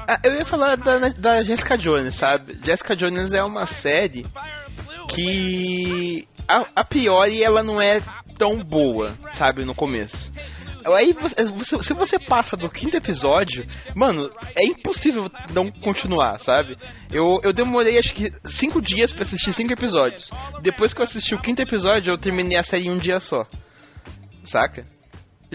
B: Ah, eu ia falar da, da Jessica Jones, sabe? Jessica Jones é uma série que a, a priori ela não é tão boa, sabe, no começo. Aí você, se você passa do quinto episódio, mano, é impossível não continuar, sabe? Eu, eu demorei acho que cinco dias para assistir cinco episódios. Depois que eu assisti o quinto episódio, eu terminei a série em um dia só. Saca?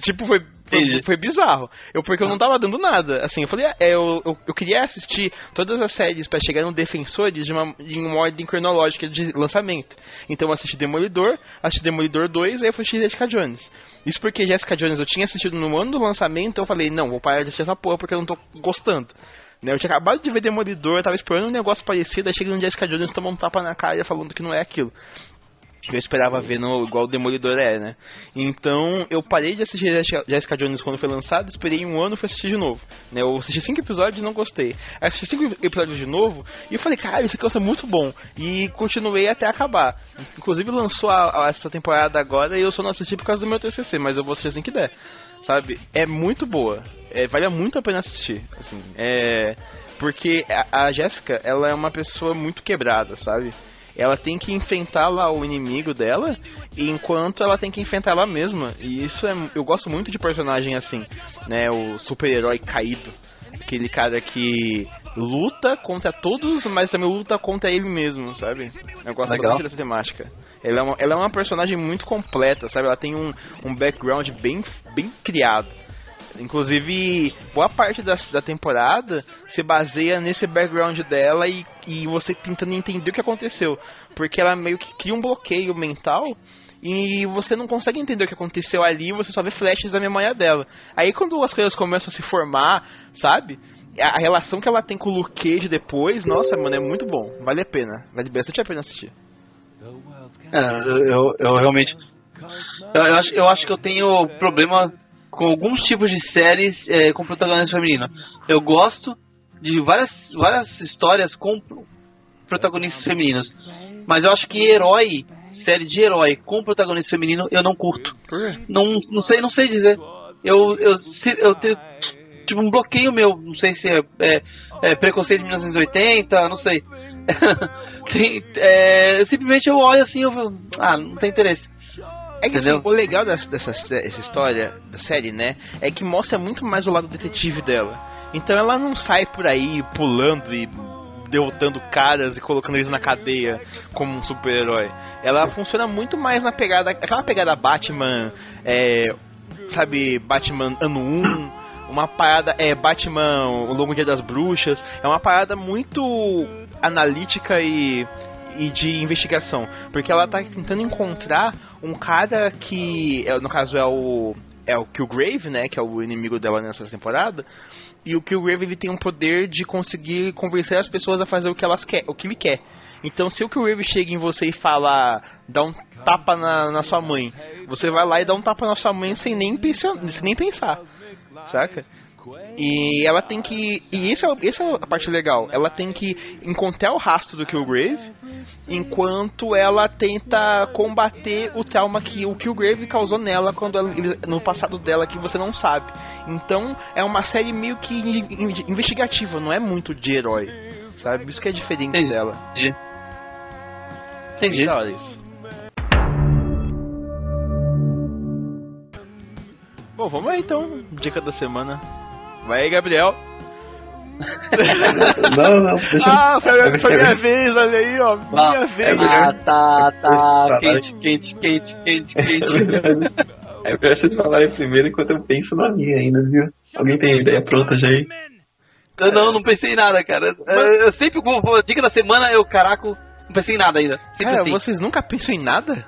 B: Tipo, foi foi, foi, bizarro. Eu, porque eu não tava dando nada. Assim, eu falei, é, eu, eu, eu, queria assistir todas as séries para chegar no Defensores de uma, de uma ordem cronológica de lançamento. Então eu assisti Demolidor, assisti Demolidor 2, aí eu fui assistir Jessica Jones. Isso porque Jessica Jones eu tinha assistido no ano do lançamento, eu falei, não, vou parar de assistir essa porra porque eu não tô gostando. Né, eu tinha acabado de ver Demolidor, eu tava esperando um negócio parecido, aí chega no Jessica Jones tomou um tapa na cara falando que não é aquilo eu esperava ver no, igual o Demolidor é, né? Então eu parei de assistir Jessica Jones quando foi lançado, esperei um ano e fui assistir de novo. Né? Eu assisti cinco episódios e não gostei. Aí assisti cinco episódios de novo e eu falei, cara, isso aqui é muito bom. E continuei até acabar. Inclusive lançou a, a, essa temporada agora e eu só não assisti por causa do meu TCC, mas eu vou assistir assim que der. Sabe? É muito boa. É, vale muito a pena assistir. Assim, é. Porque a, a ela é uma pessoa muito quebrada, sabe? Ela tem que enfrentar lá o inimigo dela, enquanto ela tem que enfrentar ela mesma. E isso é. Eu gosto muito de personagem assim, né? O super-herói caído. Aquele cara que luta contra todos, mas também luta contra ele mesmo, sabe? Eu gosto Legal. bastante dessa temática. Ela é, uma, ela é uma personagem muito completa, sabe? Ela tem um, um background bem, bem criado. Inclusive, boa parte da, da temporada se baseia nesse background dela e, e você tentando entender o que aconteceu. Porque ela meio que cria um bloqueio mental e você não consegue entender o que aconteceu ali, você só vê flashes da memória dela. Aí quando as coisas começam a se formar, sabe? A, relação que ela tem com o Luke Cage depois, nossa, mano, é muito bom. Vale a pena. Vale bastante a pena assistir.
A: É, eu, eu realmente. Eu, eu, acho, eu acho que eu tenho problema com alguns tipos de séries é, com protagonista feminino. Eu gosto de várias, várias histórias com protagonistas femininos. Mas eu acho que herói, série de herói com protagonista feminino, eu não curto. Não, não sei, não sei dizer. Eu, eu, eu tenho tipo um bloqueio meu, não sei se é, é, é preconceito de 1980, não sei. tem, é, simplesmente eu olho assim, eu ah, não tem interesse.
B: É que assim, o legal dessa, dessa essa história, da série, né, é que mostra muito mais o lado detetive dela. Então ela não sai por aí pulando e derrotando caras e colocando eles na cadeia como um super-herói. Ela funciona muito mais na pegada. Aquela pegada Batman, é, sabe, Batman ano 1, uma parada. É, Batman, o Longo Dia das Bruxas. É uma parada muito analítica e e de investigação. Porque ela tá tentando encontrar um cara que, é, no caso, é o. É o Killgrave, né? Que é o inimigo dela nessa temporada. E o Killgrave ele tem um poder de conseguir convencer as pessoas a fazer o que elas quer, o que ele quer. Então, se o Killgrave chega em você e fala, dá um tapa na, na sua mãe, você vai lá e dá um tapa na sua mãe sem nem, sem nem pensar, saca? E ela tem que. E essa, essa é a parte legal. Ela tem que encontrar o rastro do Killgrave enquanto ela tenta combater o trauma que o Killgrave causou nela quando ela, no passado dela que você não sabe. Então é uma série meio que investigativa, não é muito de herói. Sabe? Isso que é diferente Entendi. dela.
A: Entendi. Entendi.
B: isso. Bom, vamos aí então. Dica da semana. Vai aí, Gabriel.
C: não, não, deixa
B: Ah, foi, foi minha vez, olha aí, ó. Minha ah, vez.
A: Ah, tá, tá. Quente, quente, quente, quente, quente.
C: É melhor vocês falarem primeiro enquanto eu penso na minha ainda, viu? Alguém tem ideia pronta já aí?
A: Eu não, não pensei em nada, cara. Mas... Eu sempre vou, vou, dica da semana, eu, caraca, não pensei em nada ainda. Sempre
B: cara,
A: assim.
B: vocês nunca pensam em nada?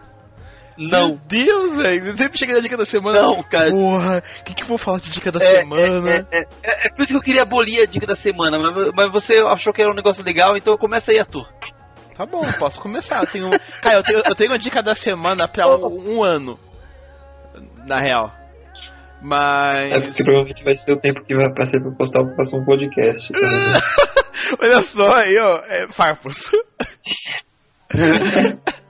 A: Não.
B: Meu Deus, velho. Sempre chega na dica da semana.
A: Não, cara.
B: Porra, o que, que eu vou falar de dica da é, semana?
A: É, é, é, é, por isso que eu queria abolir a dica da semana, mas, mas você achou que era um negócio legal, então começa aí a tua.
B: Tá bom, posso começar. Eu tenho, cara, eu tenho, eu tenho uma dica da semana pra um, um ano. Na real. Mas.
C: Acho que provavelmente vai ser o tempo que vai ser pra postar o próximo podcast. Tá
B: Olha só aí, ó. É, farpos.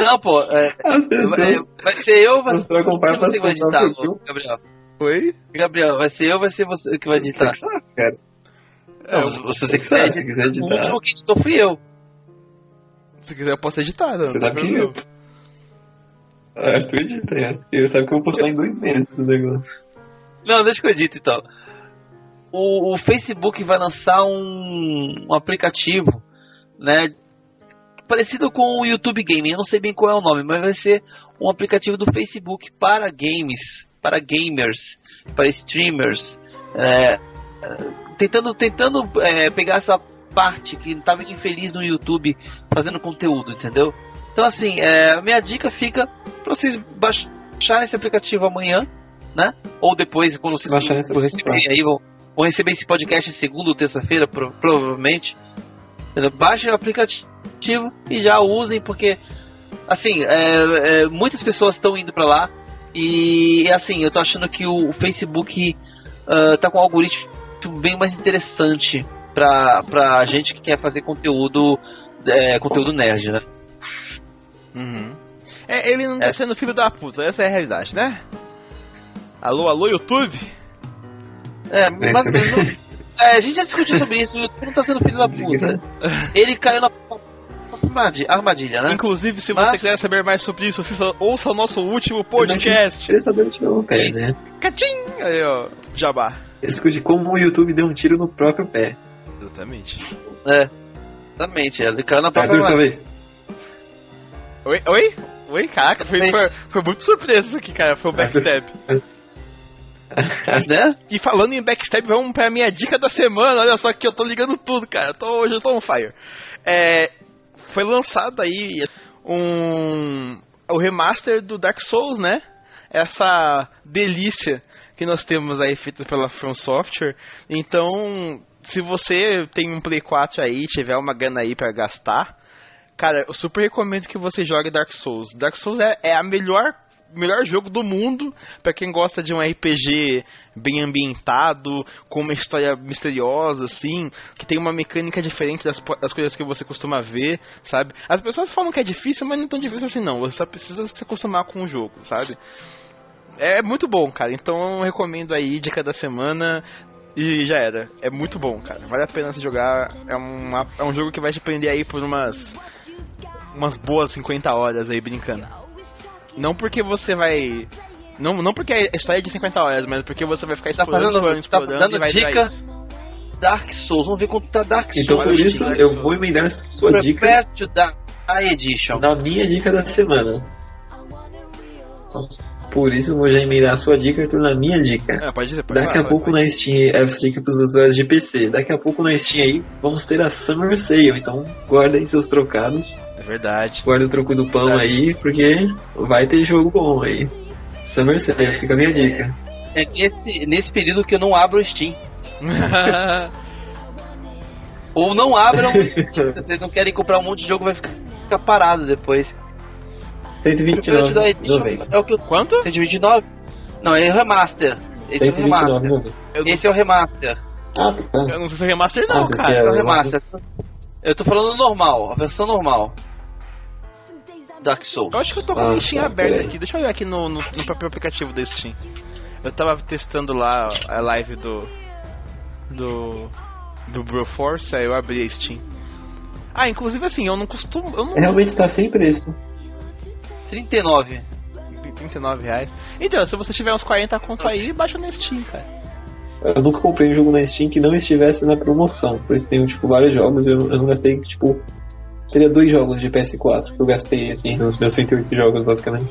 A: Não, pô, é, vai, vai, ser eu, vai, ser você que vai editar, Gabriel.
B: Oi?
A: Gabriel, vai ser eu, vai ser você que vai editar.
C: Cara.
A: Não, é, se você quiser, se quiser editar. O último que editou fui eu.
B: Se quiser, eu posso editar, não.
C: Você sabe que eu. Ah, tu edita, é. Eu sabe que eu vou postar em dois meses o negócio.
A: Não, deixa que eu edito então. O, o Facebook vai lançar um, um aplicativo, né, parecido com o YouTube Gaming. Eu não sei bem qual é o nome, mas vai ser um aplicativo do Facebook para games, para gamers, para streamers, é, tentando tentando é, pegar essa parte que estava infeliz no YouTube fazendo conteúdo, entendeu? Então assim, é, a minha dica fica para vocês baixarem esse aplicativo amanhã, né? Ou depois quando vocês receberem aí vão, vão receber esse podcast segunda ou terça-feira, provavelmente. Baixe o aplicativo e já usem, porque assim, é, é, muitas pessoas estão indo para lá e assim, eu tô achando que o, o Facebook uh, tá com um algoritmo bem mais interessante pra, pra gente que quer fazer conteúdo é, conteúdo nerd, né?
B: Uhum. É, ele não tá é. sendo filho da puta, essa é a realidade, né? Alô, alô, YouTube?
A: É, mas é, a gente já discutiu sobre isso, o YouTube não tá sendo filho da puta. Ele caiu na armadilha, armadilha, né?
B: Inclusive, se Mas... você quiser saber mais sobre isso, assista, ouça o nosso último podcast.
C: Queria saber onde o pé, né?
B: Catim! Aí, ó, jabá.
C: Escute como o YouTube deu um tiro no próprio pé.
B: Exatamente.
A: É. Exatamente, ele caiu na própria
C: Arthur, vez.
B: Oi? Oi? Oi? Caraca, foi, foi, foi, muito surpresa isso aqui, cara. Foi um backstab. né? E falando em backstab, vamos pra minha dica da semana. Olha só que eu tô ligando tudo, cara. Tô, hoje eu tô on fire. É, foi lançado aí um o remaster do Dark Souls, né? Essa delícia que nós temos aí feita pela From Software. Então, se você tem um Play 4 aí, tiver uma grana aí para gastar, cara, eu super recomendo que você jogue Dark Souls. Dark Souls é, é a melhor melhor jogo do mundo para quem gosta de um RPG bem ambientado, com uma história misteriosa, assim, que tem uma mecânica diferente das, das coisas que você costuma ver, sabe? As pessoas falam que é difícil, mas não é tão difícil assim não. Você só precisa se acostumar com o jogo, sabe? É muito bom, cara. Então eu recomendo aí, dica da semana. E já era. É muito bom, cara. Vale a pena se jogar. É, uma, é um jogo que vai te prender aí por umas. Umas boas 50 horas aí brincando. Não porque você vai. Não, não porque a história é de 50 horas, mas porque você vai ficar tá explorando, tá fazendo, explorando, explorando tá e vai dica
A: Dark Souls. Vamos ver quanto tá Dark Souls.
C: Então por isso eu vou emendar sua Prepare dica.
A: Da Edition.
C: Na minha dica da semana. Por isso eu vou já emendar a sua dica, Arthur, na minha dica.
B: É, pode dizer, pode
C: Daqui a pouco pode. na Steam, é essa dica pros usuários de PC. Daqui a pouco na Steam aí, vamos ter a Summer Sale. Então guardem seus trocados.
B: É verdade.
C: Guarda o troco do pão aí, porque vai ter jogo bom aí. Summer Sale, fica a minha dica.
A: É nesse, nesse período que eu não abro o Steam. Ou não abram o Steam. Vocês não querem comprar um monte de jogo, vai ficar parado depois.
C: 129.
A: É o que.
B: Quanto?
A: 129? Não, é remaster. Esse 129, é o remaster. Esse é o remaster.
C: Ah, tá.
B: Eu não sei se é remaster não, ah, cara.
A: É o remaster. Eu tô falando normal, a versão normal. Dark Souls.
B: Eu acho que eu tô com ah, o Steam tá, aberto aqui. Deixa eu ver aqui no, no, no próprio aplicativo do Steam. Eu tava testando lá a live do. Do. Do Broforce, aí eu abri a Steam. Ah, inclusive assim, eu não costumo. Eu não...
C: Realmente tá sem preço.
A: 39.
B: 39 reais. Então, se você tiver uns 40 conto aí, baixa na Steam, cara.
C: Eu nunca comprei um jogo na Steam que não estivesse na promoção. Por isso tem, tipo, vários jogos. Eu, eu não gastei, tipo. Seria dois jogos de PS4 que eu gastei, assim, nos meus 108 jogos, basicamente.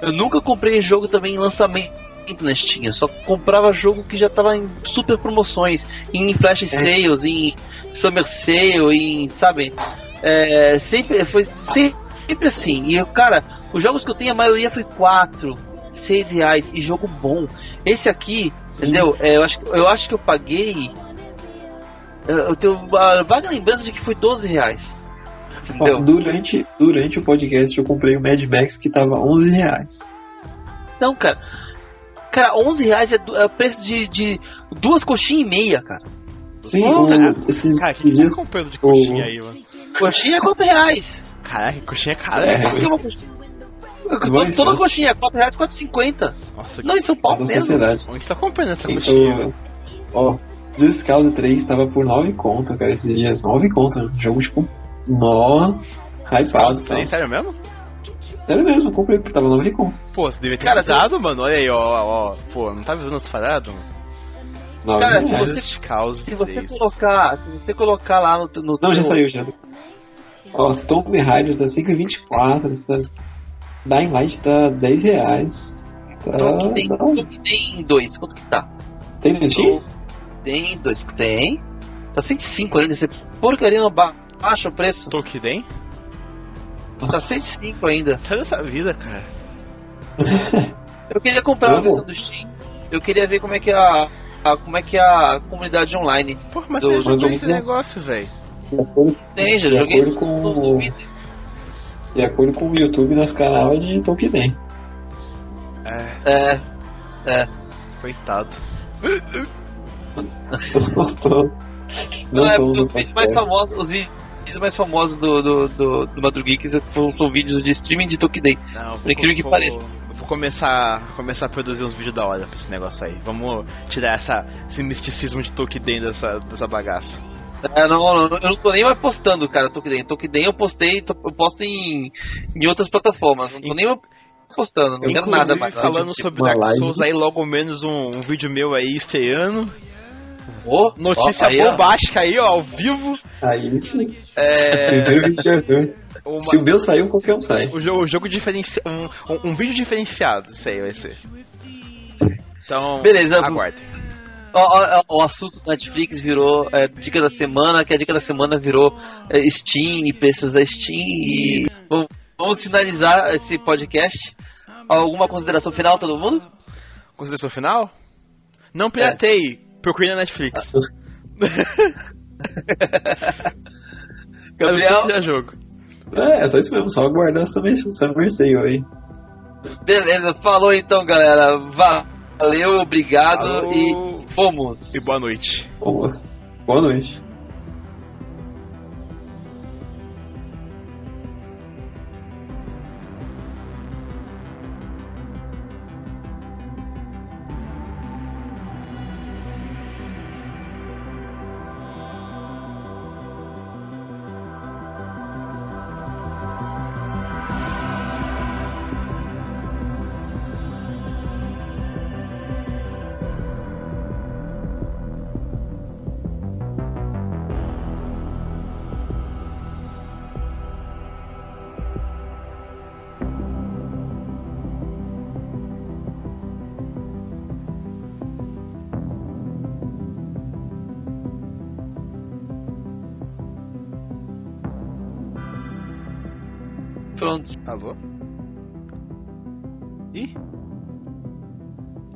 A: Eu nunca comprei jogo também em lançamento na Steam. Eu só comprava jogo que já tava em super promoções. Em flash é. sales, em summer sale, em. Sabe? É, sempre. Foi sempre sempre assim. E, cara, os jogos que eu tenho, a maioria foi 4, 6 reais. E jogo bom. Esse aqui, entendeu? É, eu, acho, eu acho que eu paguei. Eu tenho a vaga lembrança de que foi 12 reais.
C: Ó, durante, durante o podcast eu comprei o Mad Max que tava 11 reais.
A: Não, cara. Cara, 11 reais é, é o preço de, de duas coxinhas e meia, cara.
C: Sim, o,
B: esses, cara, que dias, tá comprando de coxinha o... aí, mano?
A: Coxinha é 4 reais.
B: Caraca, coxinha é cara, é, né?
A: Toda, toda coxinha é 4 reais, 4,50. Nossa, não, em São Paulo mesmo.
C: Sociedade.
B: Onde tá comprando essa Sim, coxinha?
C: Ó, Just Cause 3 tava por 9 conto, cara, esses dias. 9 conto. Jogo, tipo, nó, hypado.
B: Tá. Sério mesmo?
C: Sério mesmo, eu comprei porque tava 9 conto.
B: Pô, você devia ter cara, avisado, você... mano. Olha aí, ó, ó. Pô, não tá avisando as paradas, mano?
A: Cara, se você, se você colocar, se você colocar lá no, no
C: Não, já saiu já. Ó, Tomb Raider tá 5,24, sabe? Dying Light tá 10 reais. Tá,
A: Tom tem, tá... tem dois, quanto que tá?
C: Tem no Steam?
A: Tem dois, tem. Tá 105 ainda, você porcaria não baixa o preço.
B: Tokiden?
A: Tá 105 ainda.
B: Sai dessa vida, cara.
A: Eu queria comprar a versão do Steam. Eu queria ver como é que é a, a como é que é a comunidade online.
B: Porra, mas do, você jogou esse negócio, velho.
A: Tem, já joguei
C: com, no, De acordo com o YouTube, nosso canal é de Tolkien.
A: É. É. É.
B: Coitado.
A: não, é, os vídeos mais famosos, os vídeos mais famosos do, do, do, do Madrugeeks são, são vídeos de streaming de Tolkien. Não, por incrível que pareça.
B: Vou começar, começar a produzir uns vídeos da hora pra esse negócio aí. Vamos tirar essa, esse misticismo de Tolkien dessa, dessa bagaça.
A: É, não, não, eu não tô nem mais postando, cara, Tokiden. Tokiden eu postei, eu posto em, em outras plataformas. Não tô nem mais postando, não quero nada mais.
B: falando sobre Dark Souls aí, logo menos um, um vídeo meu aí estreando. Oh, Notícia oh, bombástica aí, ó, ao vivo.
C: Aí sim. É... De Arthur. Uma... Se o meu saiu, qualquer um sai.
B: O jogo, o jogo diferenciado. Um, um, um, vídeo diferenciado, isso aí vai ser. Então,
A: Beleza, aguardem. O, o, assunto do Netflix virou é, dica da semana, que a dica da semana virou é, Steam e preços da Steam. E vamos finalizar esse podcast. Alguma consideração final, todo mundo?
B: Consideração final? Não piratei, é. procure na Netflix.
A: Gabriel.
B: jogo.
C: É, é só isso mesmo, só aguardar também Summer Sale aí.
A: Beleza, falou então, galera. Valeu, obrigado Alô. e fomos.
B: E boa noite.
C: Boa noite.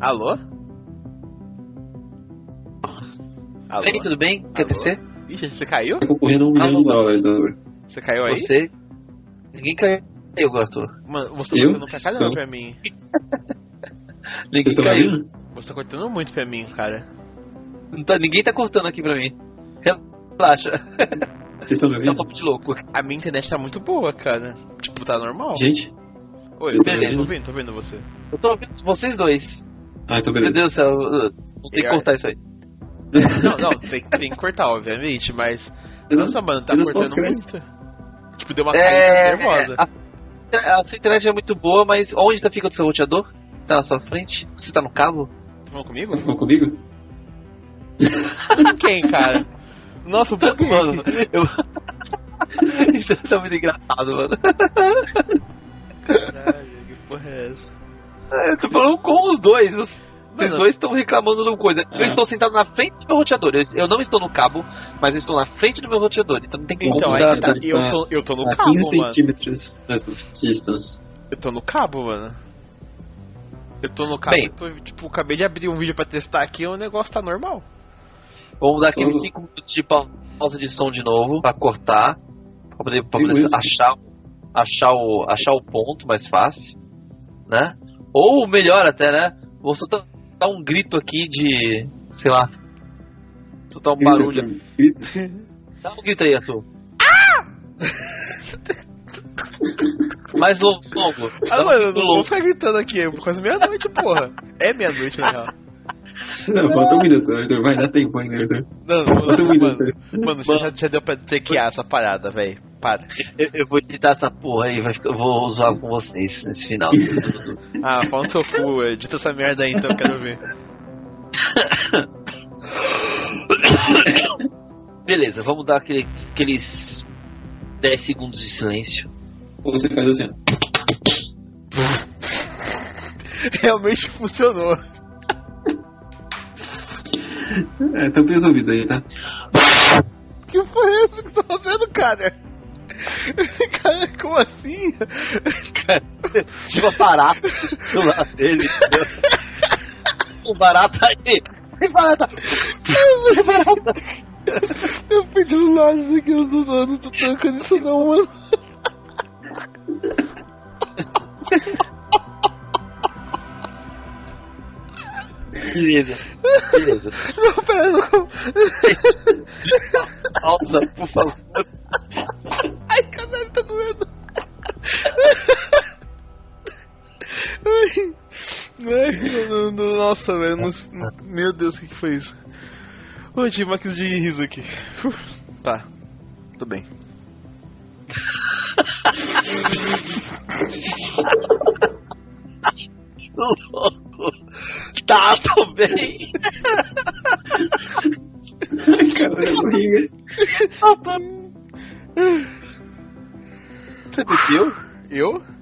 B: Alô? Alô?
A: Ei, tudo bem? Quer descer?
B: Ixi, você caiu?
C: Tá concorrendo um milhão de dólares agora.
B: Você caiu aí?
A: Você? Ninguém caiu, Arthur.
B: Mano, você tá cortando pra caramba pra mim.
A: Ninguém caiu.
B: Você tá cortando muito pra mim, cara.
A: Tá, ninguém tá cortando aqui pra mim. Relaxa.
C: Vocês estão me ouvindo?
A: É um papo de louco.
B: A minha internet tá muito boa, cara. Tipo, tá normal.
C: Gente?
B: Oi, eu tô ouvindo, tô vendo você.
A: Eu tô ouvindo vocês dois.
C: Ah, então beleza.
A: Meu Deus do céu, vou ter que cortar isso aí.
B: Não, não, tem, tem que cortar, obviamente, mas. Nossa, mano, tá cortando muito. Tipo, deu uma caída é... nervosa.
A: A, a, sua internet é muito boa, mas onde tá ficando o seu roteador? Tá na sua frente? Você tá no cabo?
B: Tá falando comigo?
C: Tá falando comigo?
B: Quem, cara? Nossa, um pouco,
A: mano. Eu... Isso tá muito engraçado, mano.
B: Caralho, que porra é essa?
A: É, eu tô falando com os dois. Os dois estão reclamando de uma coisa. Eu é. estou sentado na frente do meu roteador. Eu, eu, não estou no cabo, mas eu estou na frente do meu roteador. Então não tem como.
B: Então, aí, tá, eu, tô, eu tô no
C: a
B: cabo,
C: 15 mano. centímetros distância.
B: Eu tô no cabo, mano. Eu tô no cabo. Bem, tô, tipo, acabei de abrir um vídeo pra testar aqui e o negócio tá normal.
A: Vamos dar aqueles 5 minutos de pausa de som de novo pra cortar. Pra poder, pra poder achar, achar, o, achar o ponto mais fácil. Né? Ou melhor até, né? Vou soltar um grito aqui de. sei lá. Soltar um barulho. Dá um grito aí, Arthur. Ah! Mais longo.
B: Ah, mano, eu não vou ficar gritando aqui, é quase meia-noite, porra. É meia-noite, na real.
C: Não, bota um minuto, Arthur. Vai dar tempo ainda, Arthur.
B: Não, não, bota um minuto. Mano, mano já, já deu pra chequear essa parada, velho. Para.
A: Eu, eu, vou editar essa porra aí, eu vou zoar com vocês nesse final.
B: ah, fala no seu cu, edita essa merda aí então, quero ver.
A: Beleza, vamos dar aqueles, aqueles 10 segundos de silêncio.
C: Ou você faz assim.
B: Realmente funcionou.
C: É, tampa os ouvidos aí, tá?
B: Que foi isso que você tá fazendo, cara? Cara, como assim?
A: Cara, uma barata do lado dele. o barata aí. Tem barata! Tem barata!
B: Eu pedi um laço aqui, eu não tô tancando isso não, mano.
A: Beleza. Beleza.
B: Não, pera, não.
A: Pausa, por favor.
B: Ai, caralho, tá doendo. Ai. Ai, nossa, velho. Meu Deus, o que, que foi isso? Ô, tinha uma crise de riso aqui. Tá. Tudo bem.
A: louco. Tá, tô bem.
C: Caralho, barriga.
A: Você bebeu?
B: Eu?